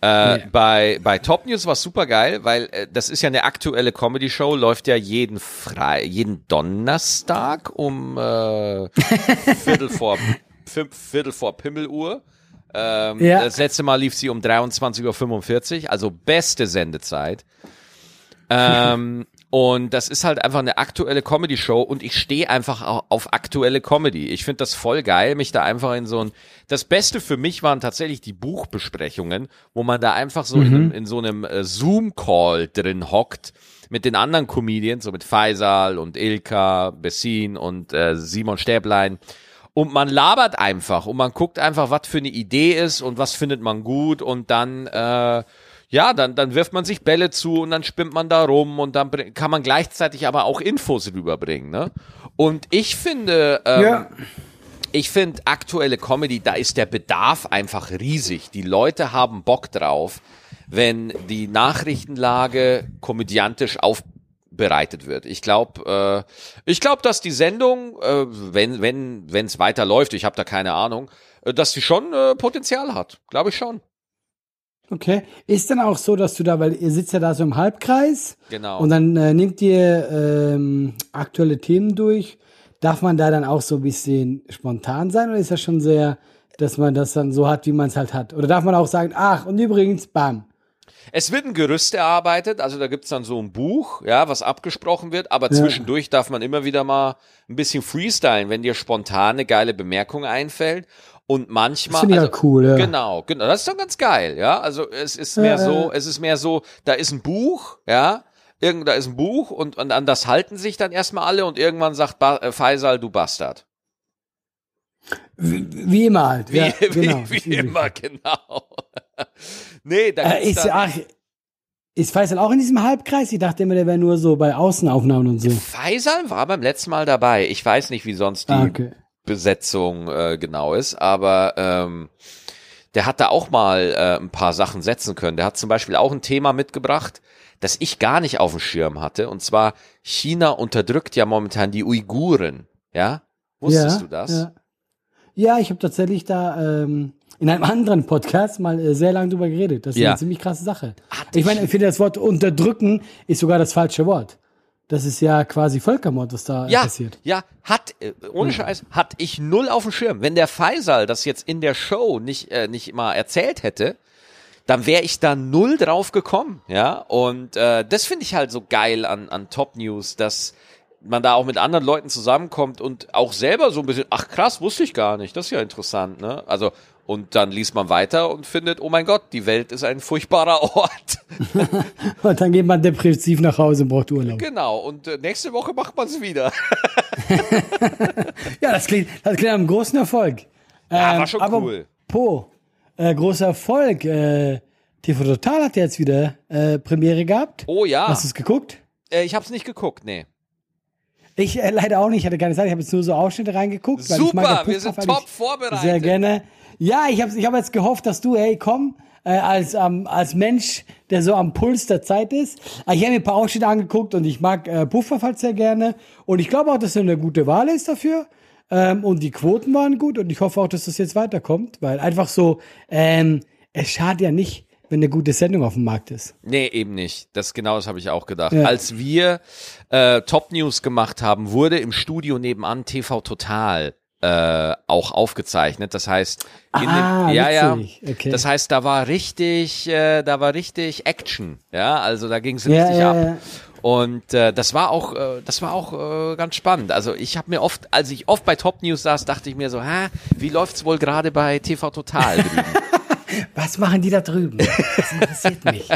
Äh, nee. bei, bei Top News war super geil, weil äh, das ist ja eine aktuelle Comedy-Show, läuft ja jeden Frei, jeden Donnerstag um äh, Viertel vor Viertel vor Pimmeluhr. Ähm, ja. Das letzte Mal lief sie um 23.45 Uhr, also beste Sendezeit. Ähm, Und das ist halt einfach eine aktuelle Comedy-Show und ich stehe einfach auf aktuelle Comedy. Ich finde das voll geil, mich da einfach in so ein. Das Beste für mich waren tatsächlich die Buchbesprechungen, wo man da einfach so mhm. in, in, so einem äh, Zoom-Call drin hockt mit den anderen Comedians, so mit Faisal und Ilka, Bessin und äh, Simon Stäblein. Und man labert einfach und man guckt einfach, was für eine Idee ist und was findet man gut und dann äh, ja, dann, dann wirft man sich Bälle zu und dann spinnt man da rum und dann kann man gleichzeitig aber auch Infos rüberbringen. Ne? Und ich finde, ähm, ja. ich finde aktuelle Comedy, da ist der Bedarf einfach riesig. Die Leute haben Bock drauf, wenn die Nachrichtenlage komödiantisch aufbereitet wird. Ich glaube, äh, ich glaube, dass die Sendung, äh, wenn wenn wenn es weiterläuft, ich habe da keine Ahnung, äh, dass sie schon äh, Potenzial hat. Glaube ich schon. Okay. Ist dann auch so, dass du da, weil ihr sitzt ja da so im Halbkreis. Genau. Und dann äh, nehmt ihr ähm, aktuelle Themen durch. Darf man da dann auch so ein bisschen spontan sein oder ist das schon sehr, dass man das dann so hat, wie man es halt hat? Oder darf man auch sagen, ach, und übrigens, bam. Es wird ein Gerüst erarbeitet, also da gibt's dann so ein Buch, ja, was abgesprochen wird, aber ja. zwischendurch darf man immer wieder mal ein bisschen freestylen, wenn dir spontane geile Bemerkung einfällt. Und manchmal. Das finde ich also, ja cool, ja. Genau, genau. Das ist doch ganz geil, ja. Also es ist mehr ja, so, es ist mehr so, da ist ein Buch, ja. Irgend, da ist ein Buch und, und an das halten sich dann erstmal alle und irgendwann sagt ba äh, Faisal, du Bastard. Wie, wie immer halt. Wie, ja, genau, wie, wie immer, genau. nee, da äh, ist, ach, ist Faisal auch in diesem Halbkreis? Ich dachte immer, der wäre nur so bei Außenaufnahmen und so. Faisal war beim letzten Mal dabei. Ich weiß nicht, wie sonst die ah, okay. Besetzung äh, genau ist, aber ähm, der hat da auch mal äh, ein paar Sachen setzen können. Der hat zum Beispiel auch ein Thema mitgebracht, das ich gar nicht auf dem Schirm hatte. Und zwar, China unterdrückt ja momentan die Uiguren. Ja? Wusstest ja, du das? Ja, ja ich habe tatsächlich da ähm, in einem anderen Podcast mal äh, sehr lange drüber geredet. Das ist ja. eine ziemlich krasse Sache. Hat ich meine, ich finde, das Wort unterdrücken ist sogar das falsche Wort. Das ist ja quasi Völkermord, was da ja, passiert. Ja, hat, äh, ohne Scheiß, hat ich null auf dem Schirm. Wenn der Faisal das jetzt in der Show nicht, äh, nicht mal erzählt hätte, dann wäre ich da null drauf gekommen, ja. Und äh, das finde ich halt so geil an, an Top News, dass man da auch mit anderen Leuten zusammenkommt und auch selber so ein bisschen, ach krass, wusste ich gar nicht, das ist ja interessant, ne? Also und dann liest man weiter und findet, oh mein Gott, die Welt ist ein furchtbarer Ort. und dann geht man depressiv nach Hause und braucht Urlaub. Genau, und äh, nächste Woche macht man es wieder. ja, das klingt, das klingt einem großen Erfolg. Ja, ähm, war schon aber cool. Po, äh, großer Erfolg. Äh, TV Total hat jetzt wieder äh, Premiere gehabt. Oh ja. Hast du es geguckt? Äh, ich habe es nicht geguckt, nee. Ich äh, leider auch nicht, ich hatte keine Zeit, ich habe jetzt nur so Ausschnitte reingeguckt. Super, wir sind top vorbereitet. Sehr gerne. Ja, ich habe ich hab jetzt gehofft, dass du, hey, komm, äh, als, ähm, als Mensch, der so am Puls der Zeit ist. Äh, ich habe mir ein paar Ausschnitte angeguckt und ich mag äh, Pufferfall sehr gerne. Und ich glaube auch, dass er eine gute Wahl ist dafür. Ähm, und die Quoten waren gut und ich hoffe auch, dass das jetzt weiterkommt, weil einfach so, ähm, es schadet ja nicht, wenn eine gute Sendung auf dem Markt ist. Nee, eben nicht. Das genau das habe ich auch gedacht. Ja. Als wir äh, Top News gemacht haben, wurde im Studio nebenan TV Total äh, auch aufgezeichnet. Das heißt, ah, den, ja, ja. Okay. Das heißt, da war richtig, äh, da war richtig Action. Ja, also da ging es richtig ja, ja, ab. Ja. Und äh, das war auch, äh, das war auch äh, ganz spannend. Also ich habe mir oft, als ich oft bei Top News saß, dachte ich mir so, hä, wie läuft's wohl gerade bei TV Total? Was machen die da drüben? Das interessiert mich.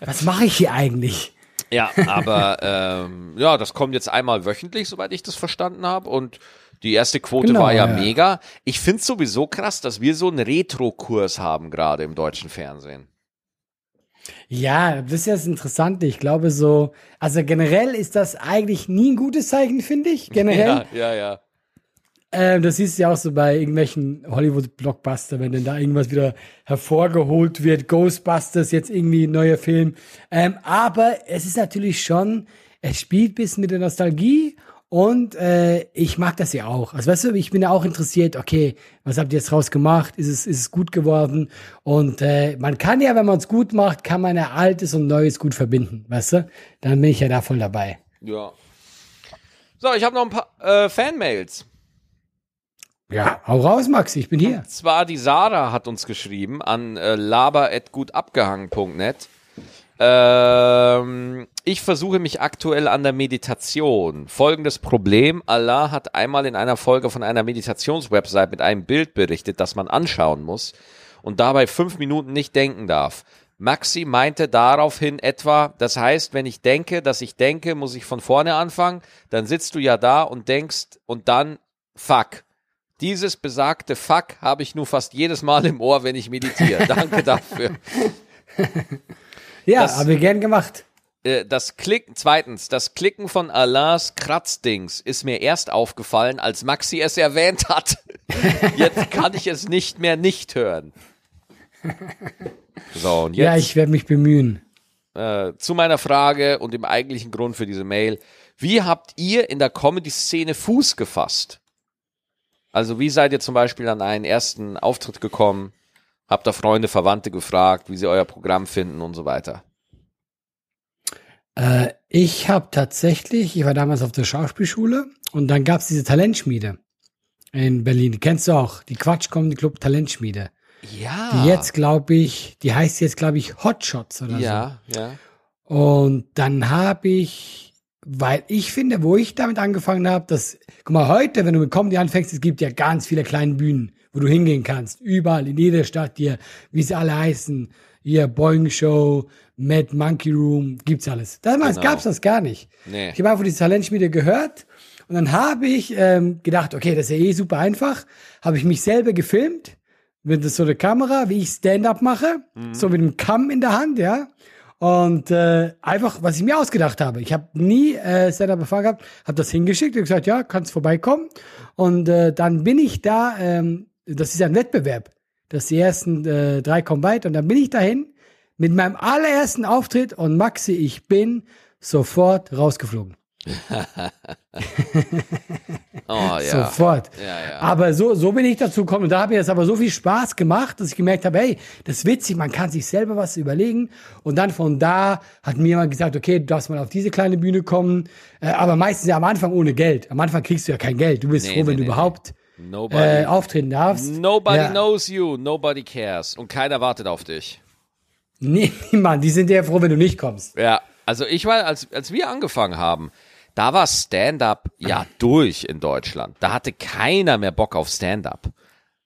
Was mache ich hier eigentlich? Ja, aber ähm, ja, das kommt jetzt einmal wöchentlich, soweit ich das verstanden habe. Und die erste Quote genau, war ja, ja, mega. Ich finde sowieso krass, dass wir so einen Retro-Kurs haben gerade im deutschen Fernsehen. Ja, das ist ja das Interessante. Ich glaube so, also generell ist das eigentlich nie ein gutes Zeichen, finde ich. Generell. Ja, ja, ja. Ähm, das siehst du ja auch so bei irgendwelchen Hollywood-Blockbuster, wenn denn da irgendwas wieder hervorgeholt wird. Ghostbusters, jetzt irgendwie ein neuer Film. Ähm, aber es ist natürlich schon, es spielt bis mit der Nostalgie und äh, ich mag das ja auch. Also weißt du, ich bin ja auch interessiert, okay, was habt ihr jetzt draus gemacht? Ist es, ist es gut geworden? Und äh, man kann ja, wenn man es gut macht, kann man ja Altes und Neues gut verbinden, weißt du? Dann bin ich ja da voll dabei. Ja. So, ich habe noch ein paar äh, Fanmails. Ja, hau raus, Max, ich bin hier. Und zwar die Sarah hat uns geschrieben an äh, laber.gutabgehangen.net. Ähm, Ich versuche mich aktuell an der Meditation. Folgendes Problem. Allah hat einmal in einer Folge von einer Meditationswebsite mit einem Bild berichtet, das man anschauen muss und dabei fünf Minuten nicht denken darf. Maxi meinte daraufhin etwa, das heißt, wenn ich denke, dass ich denke, muss ich von vorne anfangen, dann sitzt du ja da und denkst und dann fuck. Dieses besagte Fuck habe ich nur fast jedes Mal im Ohr, wenn ich meditiere. Danke dafür. ja, habe ich gern gemacht. Äh, das Klicken, zweitens, das Klicken von Alains Kratzdings ist mir erst aufgefallen, als Maxi es erwähnt hat. Jetzt kann ich es nicht mehr nicht hören. So, und jetzt. Ja, ich werde mich bemühen. Äh, zu meiner Frage und dem eigentlichen Grund für diese Mail. Wie habt ihr in der Comedy-Szene Fuß gefasst? Also, wie seid ihr zum Beispiel an einen ersten Auftritt gekommen? Habt da Freunde, Verwandte gefragt, wie sie euer Programm finden und so weiter? Äh, ich habe tatsächlich, ich war damals auf der Schauspielschule und dann gab es diese Talentschmiede in Berlin. Die kennst du auch, die Quatsch Comedy Club Talentschmiede. Ja. Die jetzt, glaube ich, die heißt jetzt, glaube ich, Hotshots oder ja, so. Ja, ja. Und dann habe ich, weil ich finde, wo ich damit angefangen habe, dass, guck mal, heute, wenn du mit Comedy anfängst, es gibt ja ganz viele kleine Bühnen, wo du hingehen kannst. Überall, in jeder Stadt hier, wie sie alle heißen. Hier, Boeing Show, Mad Monkey Room, gibt's alles. Damals genau. gab's das gar nicht. Nee. Ich habe einfach die Talentschmiede gehört und dann habe ich ähm, gedacht, okay, das ist ja eh super einfach. Habe ich mich selber gefilmt mit so einer Kamera, wie ich Stand-up mache, mhm. so mit einem Kamm in der Hand, ja. Und äh, einfach, was ich mir ausgedacht habe. Ich habe nie äh, Stand-up erfahren gehabt, habe das hingeschickt und gesagt, ja, kannst vorbeikommen. Und äh, dann bin ich da, ähm, das ist ein Wettbewerb, dass die ersten äh, drei kommen weit. Und dann bin ich dahin mit meinem allerersten Auftritt und Maxi, ich bin sofort rausgeflogen. oh, ja. Sofort. Ja, ja. Aber so, so bin ich dazu gekommen. Und da habe ich es aber so viel Spaß gemacht, dass ich gemerkt habe, hey, das ist witzig, man kann sich selber was überlegen. Und dann von da hat mir jemand gesagt, okay, du darfst mal auf diese kleine Bühne kommen. Äh, aber meistens ja am Anfang ohne Geld. Am Anfang kriegst du ja kein Geld. Du bist nee, froh, wenn nee, du nee, überhaupt äh, auftreten darfst. Nobody knows you, nobody cares. Und keiner wartet auf dich. Nee, Mann, die sind ja froh, wenn du nicht kommst. Ja, also ich war, als, als wir angefangen haben, da war Stand-up ja durch in Deutschland. Da hatte keiner mehr Bock auf Stand-up.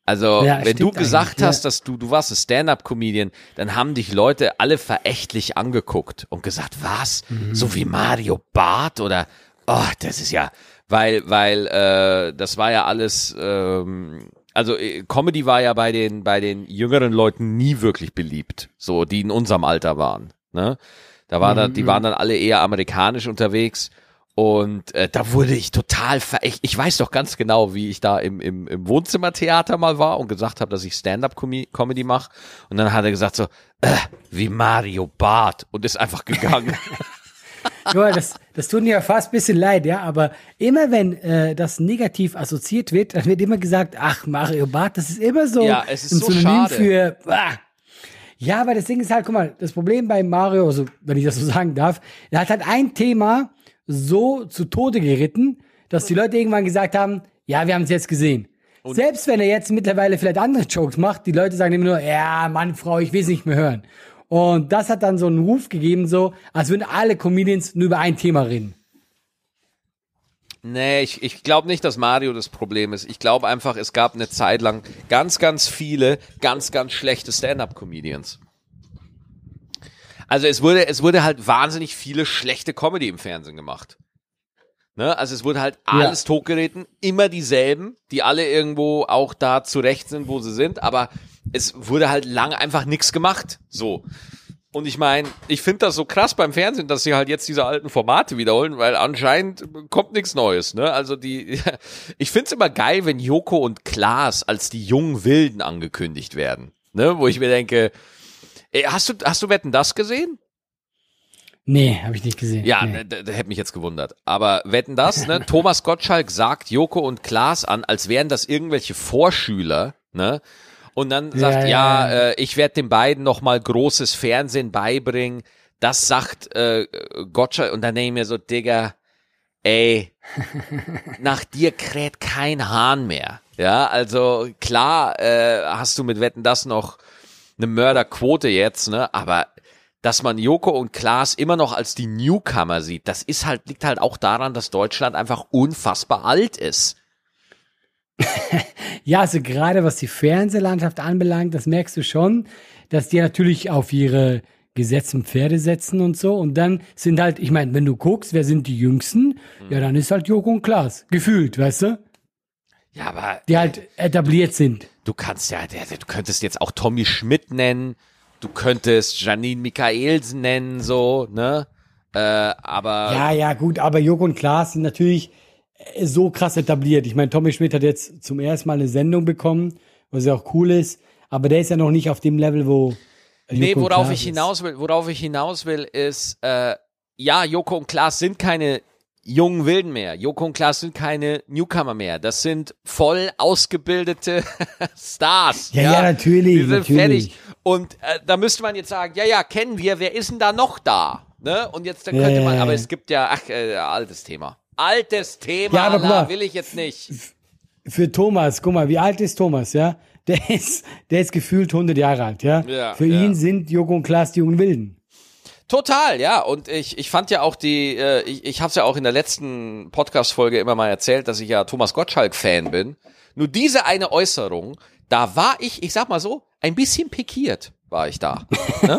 Also, ja, wenn du gesagt hast, ja. dass du, du warst ein Stand-up-Comedian, dann haben dich Leute alle verächtlich angeguckt und gesagt, was? Mhm. So wie Mario Barth oder, oh, das ist ja, weil, weil, äh, das war ja alles, ähm, also äh, Comedy war ja bei den, bei den jüngeren Leuten nie wirklich beliebt, so, die in unserem Alter waren, ne? Da war mhm. da, die waren dann alle eher amerikanisch unterwegs und äh, da wurde ich total verächt. Ich weiß doch ganz genau, wie ich da im, im, im Wohnzimmertheater mal war und gesagt habe, dass ich Stand-up-Comedy mache. Und dann hat er gesagt so, äh, wie Mario Barth und ist einfach gegangen. ja, das, das tut mir ja fast ein bisschen leid, ja, aber immer wenn äh, das negativ assoziiert wird, dann wird immer gesagt, ach, Mario Barth, das ist immer so ja, es ist ein so Synonym schade. für ah. Ja, aber das Ding ist halt, guck mal, das Problem bei Mario, also wenn ich das so sagen darf, er hat halt ein Thema, so zu Tode geritten, dass die Leute irgendwann gesagt haben, ja, wir haben es jetzt gesehen. Und Selbst wenn er jetzt mittlerweile vielleicht andere Jokes macht, die Leute sagen immer nur, ja, Mann, Frau, ich will es nicht mehr hören. Und das hat dann so einen Ruf gegeben, so, als würden alle Comedians nur über ein Thema reden. Nee, ich, ich glaube nicht, dass Mario das Problem ist. Ich glaube einfach, es gab eine Zeit lang ganz, ganz viele ganz, ganz schlechte Stand-up-Comedians. Also es wurde, es wurde halt wahnsinnig viele schlechte Comedy im Fernsehen gemacht. Ne? Also es wurde halt alles ja. totgereden, immer dieselben, die alle irgendwo auch da zurecht sind, wo sie sind, aber es wurde halt lange einfach nichts gemacht. So. Und ich meine, ich finde das so krass beim Fernsehen, dass sie halt jetzt diese alten Formate wiederholen, weil anscheinend kommt nichts Neues. Ne? Also die, ich finde es immer geil, wenn Joko und Klaas als die jungen Wilden angekündigt werden. Ne? Wo ich mir denke, Ey, hast du, hast du Wetten das gesehen? Nee, habe ich nicht gesehen. Ja, nee. hätte mich jetzt gewundert. Aber wetten das, ne? Thomas Gottschalk sagt Joko und Klaas an, als wären das irgendwelche Vorschüler, ne? Und dann sagt, ja, ja, äh, ich werde den beiden nochmal großes Fernsehen beibringen. Das sagt äh, Gottschalk. Und dann nehme ich mir so, Digga, ey, nach dir kräht kein Hahn mehr. Ja, also klar äh, hast du mit Wetten das noch eine Mörderquote jetzt, ne? Aber dass man Joko und Klaas immer noch als die Newcomer sieht, das ist halt, liegt halt auch daran, dass Deutschland einfach unfassbar alt ist. Ja, also gerade was die Fernsehlandschaft anbelangt, das merkst du schon, dass die natürlich auf ihre gesetzten Pferde setzen und so. Und dann sind halt, ich meine, wenn du guckst, wer sind die Jüngsten? Ja, dann ist halt Joko und Klaas. Gefühlt, weißt du? Ja, aber Die halt etabliert sind. du kannst ja, du könntest jetzt auch Tommy Schmidt nennen, du könntest Janine Michaelsen nennen, so, ne? Äh, aber Ja, ja, gut, aber Joko und Klaas sind natürlich äh, so krass etabliert. Ich meine, Tommy Schmidt hat jetzt zum ersten Mal eine Sendung bekommen, was ja auch cool ist, aber der ist ja noch nicht auf dem Level, wo äh, Nee, Joko und worauf ich hinaus will, worauf ich hinaus will, ist, äh, ja, Joko und Klaas sind keine jungen Wilden mehr. Joko und Klaas sind keine Newcomer mehr. Das sind voll ausgebildete Stars. Ja, ja, natürlich, Die sind natürlich. fertig. Und äh, da müsste man jetzt sagen, ja, ja, kennen wir, wer ist denn da noch da? Ne? Und jetzt Ja, könnte ja, man, ja, aber ja. es gibt ja, ach, äh, altes Thema. Altes Thema, Ja, aber Allah, will ich jetzt nicht. Für Thomas, guck mal, wie alt ist Thomas, ja? Der ist, der ist gefühlt 100 Jahre alt, ja? Ja, Für ja. ihn sind Joko und Klaas die jungen Wilden. Total, ja. Und ich, ich fand ja auch die, äh, ich, ich habe es ja auch in der letzten Podcast-Folge immer mal erzählt, dass ich ja Thomas Gottschalk-Fan bin. Nur diese eine Äußerung, da war ich, ich sag mal so, ein bisschen pikiert war ich da. Ne?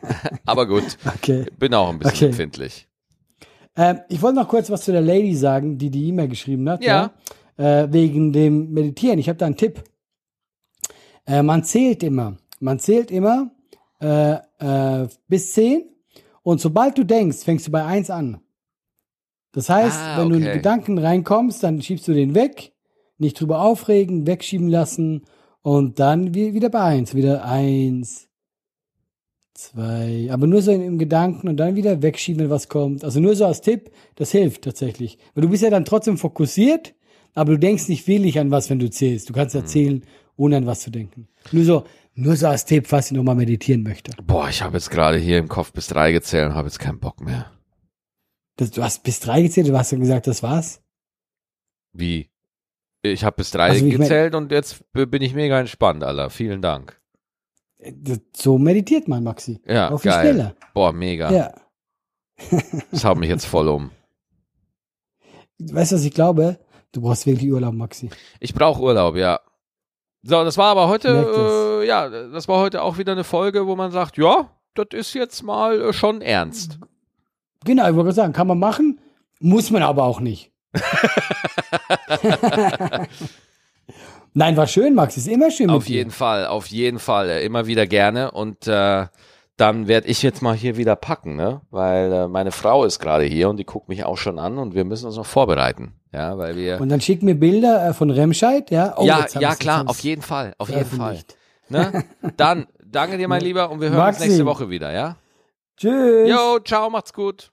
Aber gut, Okay. bin auch ein bisschen Okay. empfindlich. Ähm, ich wollte noch kurz was zu der Lady sagen, die die E-Mail geschrieben hat. Ja. ja? Äh, wegen dem Meditieren. Ich habe da einen Tipp. Äh, man zählt immer. Man zählt immer äh, äh, bis 10 und sobald du denkst, fängst du bei 1 an. Das heißt, Ah, wenn du in. Gedanken reinkommst, dann schiebst du den weg, nicht drüber aufregen, wegschieben lassen und dann wie, wieder bei 1. Wieder 1, zwei, aber nur so im, Gedanken und dann wieder wegschieben, wenn was kommt. Also nur so als Tipp, das hilft tatsächlich. Weil du bist ja dann trotzdem fokussiert, aber du denkst nicht wirklich an was, wenn du zählst. Du kannst Mhm. erzählen, ohne an was zu denken. Nur so, nur so als Tipp, falls ich nochmal meditieren möchte. Boah, ich habe jetzt gerade hier im Kopf bis drei gezählt und habe jetzt keinen Bock mehr. Das, du hast bis drei gezählt, du hast dann gesagt, das war's. Wie? Ich habe bis drei Also, ich mein- gezählt und jetzt bin ich mega entspannt, Alter. Vielen Dank. So meditiert man, Maxi. Ja, Auf die geil. Schnelle. Boah, mega. Ja. Das haut mich jetzt voll um. Weißt du, was ich glaube? Du brauchst wirklich Urlaub, Maxi. Ich brauche Urlaub, ja. So, das war aber heute, äh, ja, das war heute auch wieder eine Folge, wo man sagt, ja, das ist jetzt mal äh, schon ernst. Genau, ich wollte gerade sagen, kann man machen, muss man aber auch nicht. Nein, war schön, Max. Ist immer schön Auf mit dir. jeden Fall, auf jeden Fall, äh, immer wieder gerne. Und äh, dann werde ich jetzt mal hier wieder packen, ne? Weil äh, meine Frau ist gerade hier und die guckt mich auch schon an und wir müssen uns noch vorbereiten. Ja, weil wir. Und dann schick mir Bilder äh, von Remscheid, ja? Oh, ja, ja, klar, auf jeden Fall, auf jeden Fall. Ne? Dann, danke dir, mein Lieber, und wir hören Maxi. uns nächste Woche wieder, ja? Tschüss. Jo, ciao, macht's gut.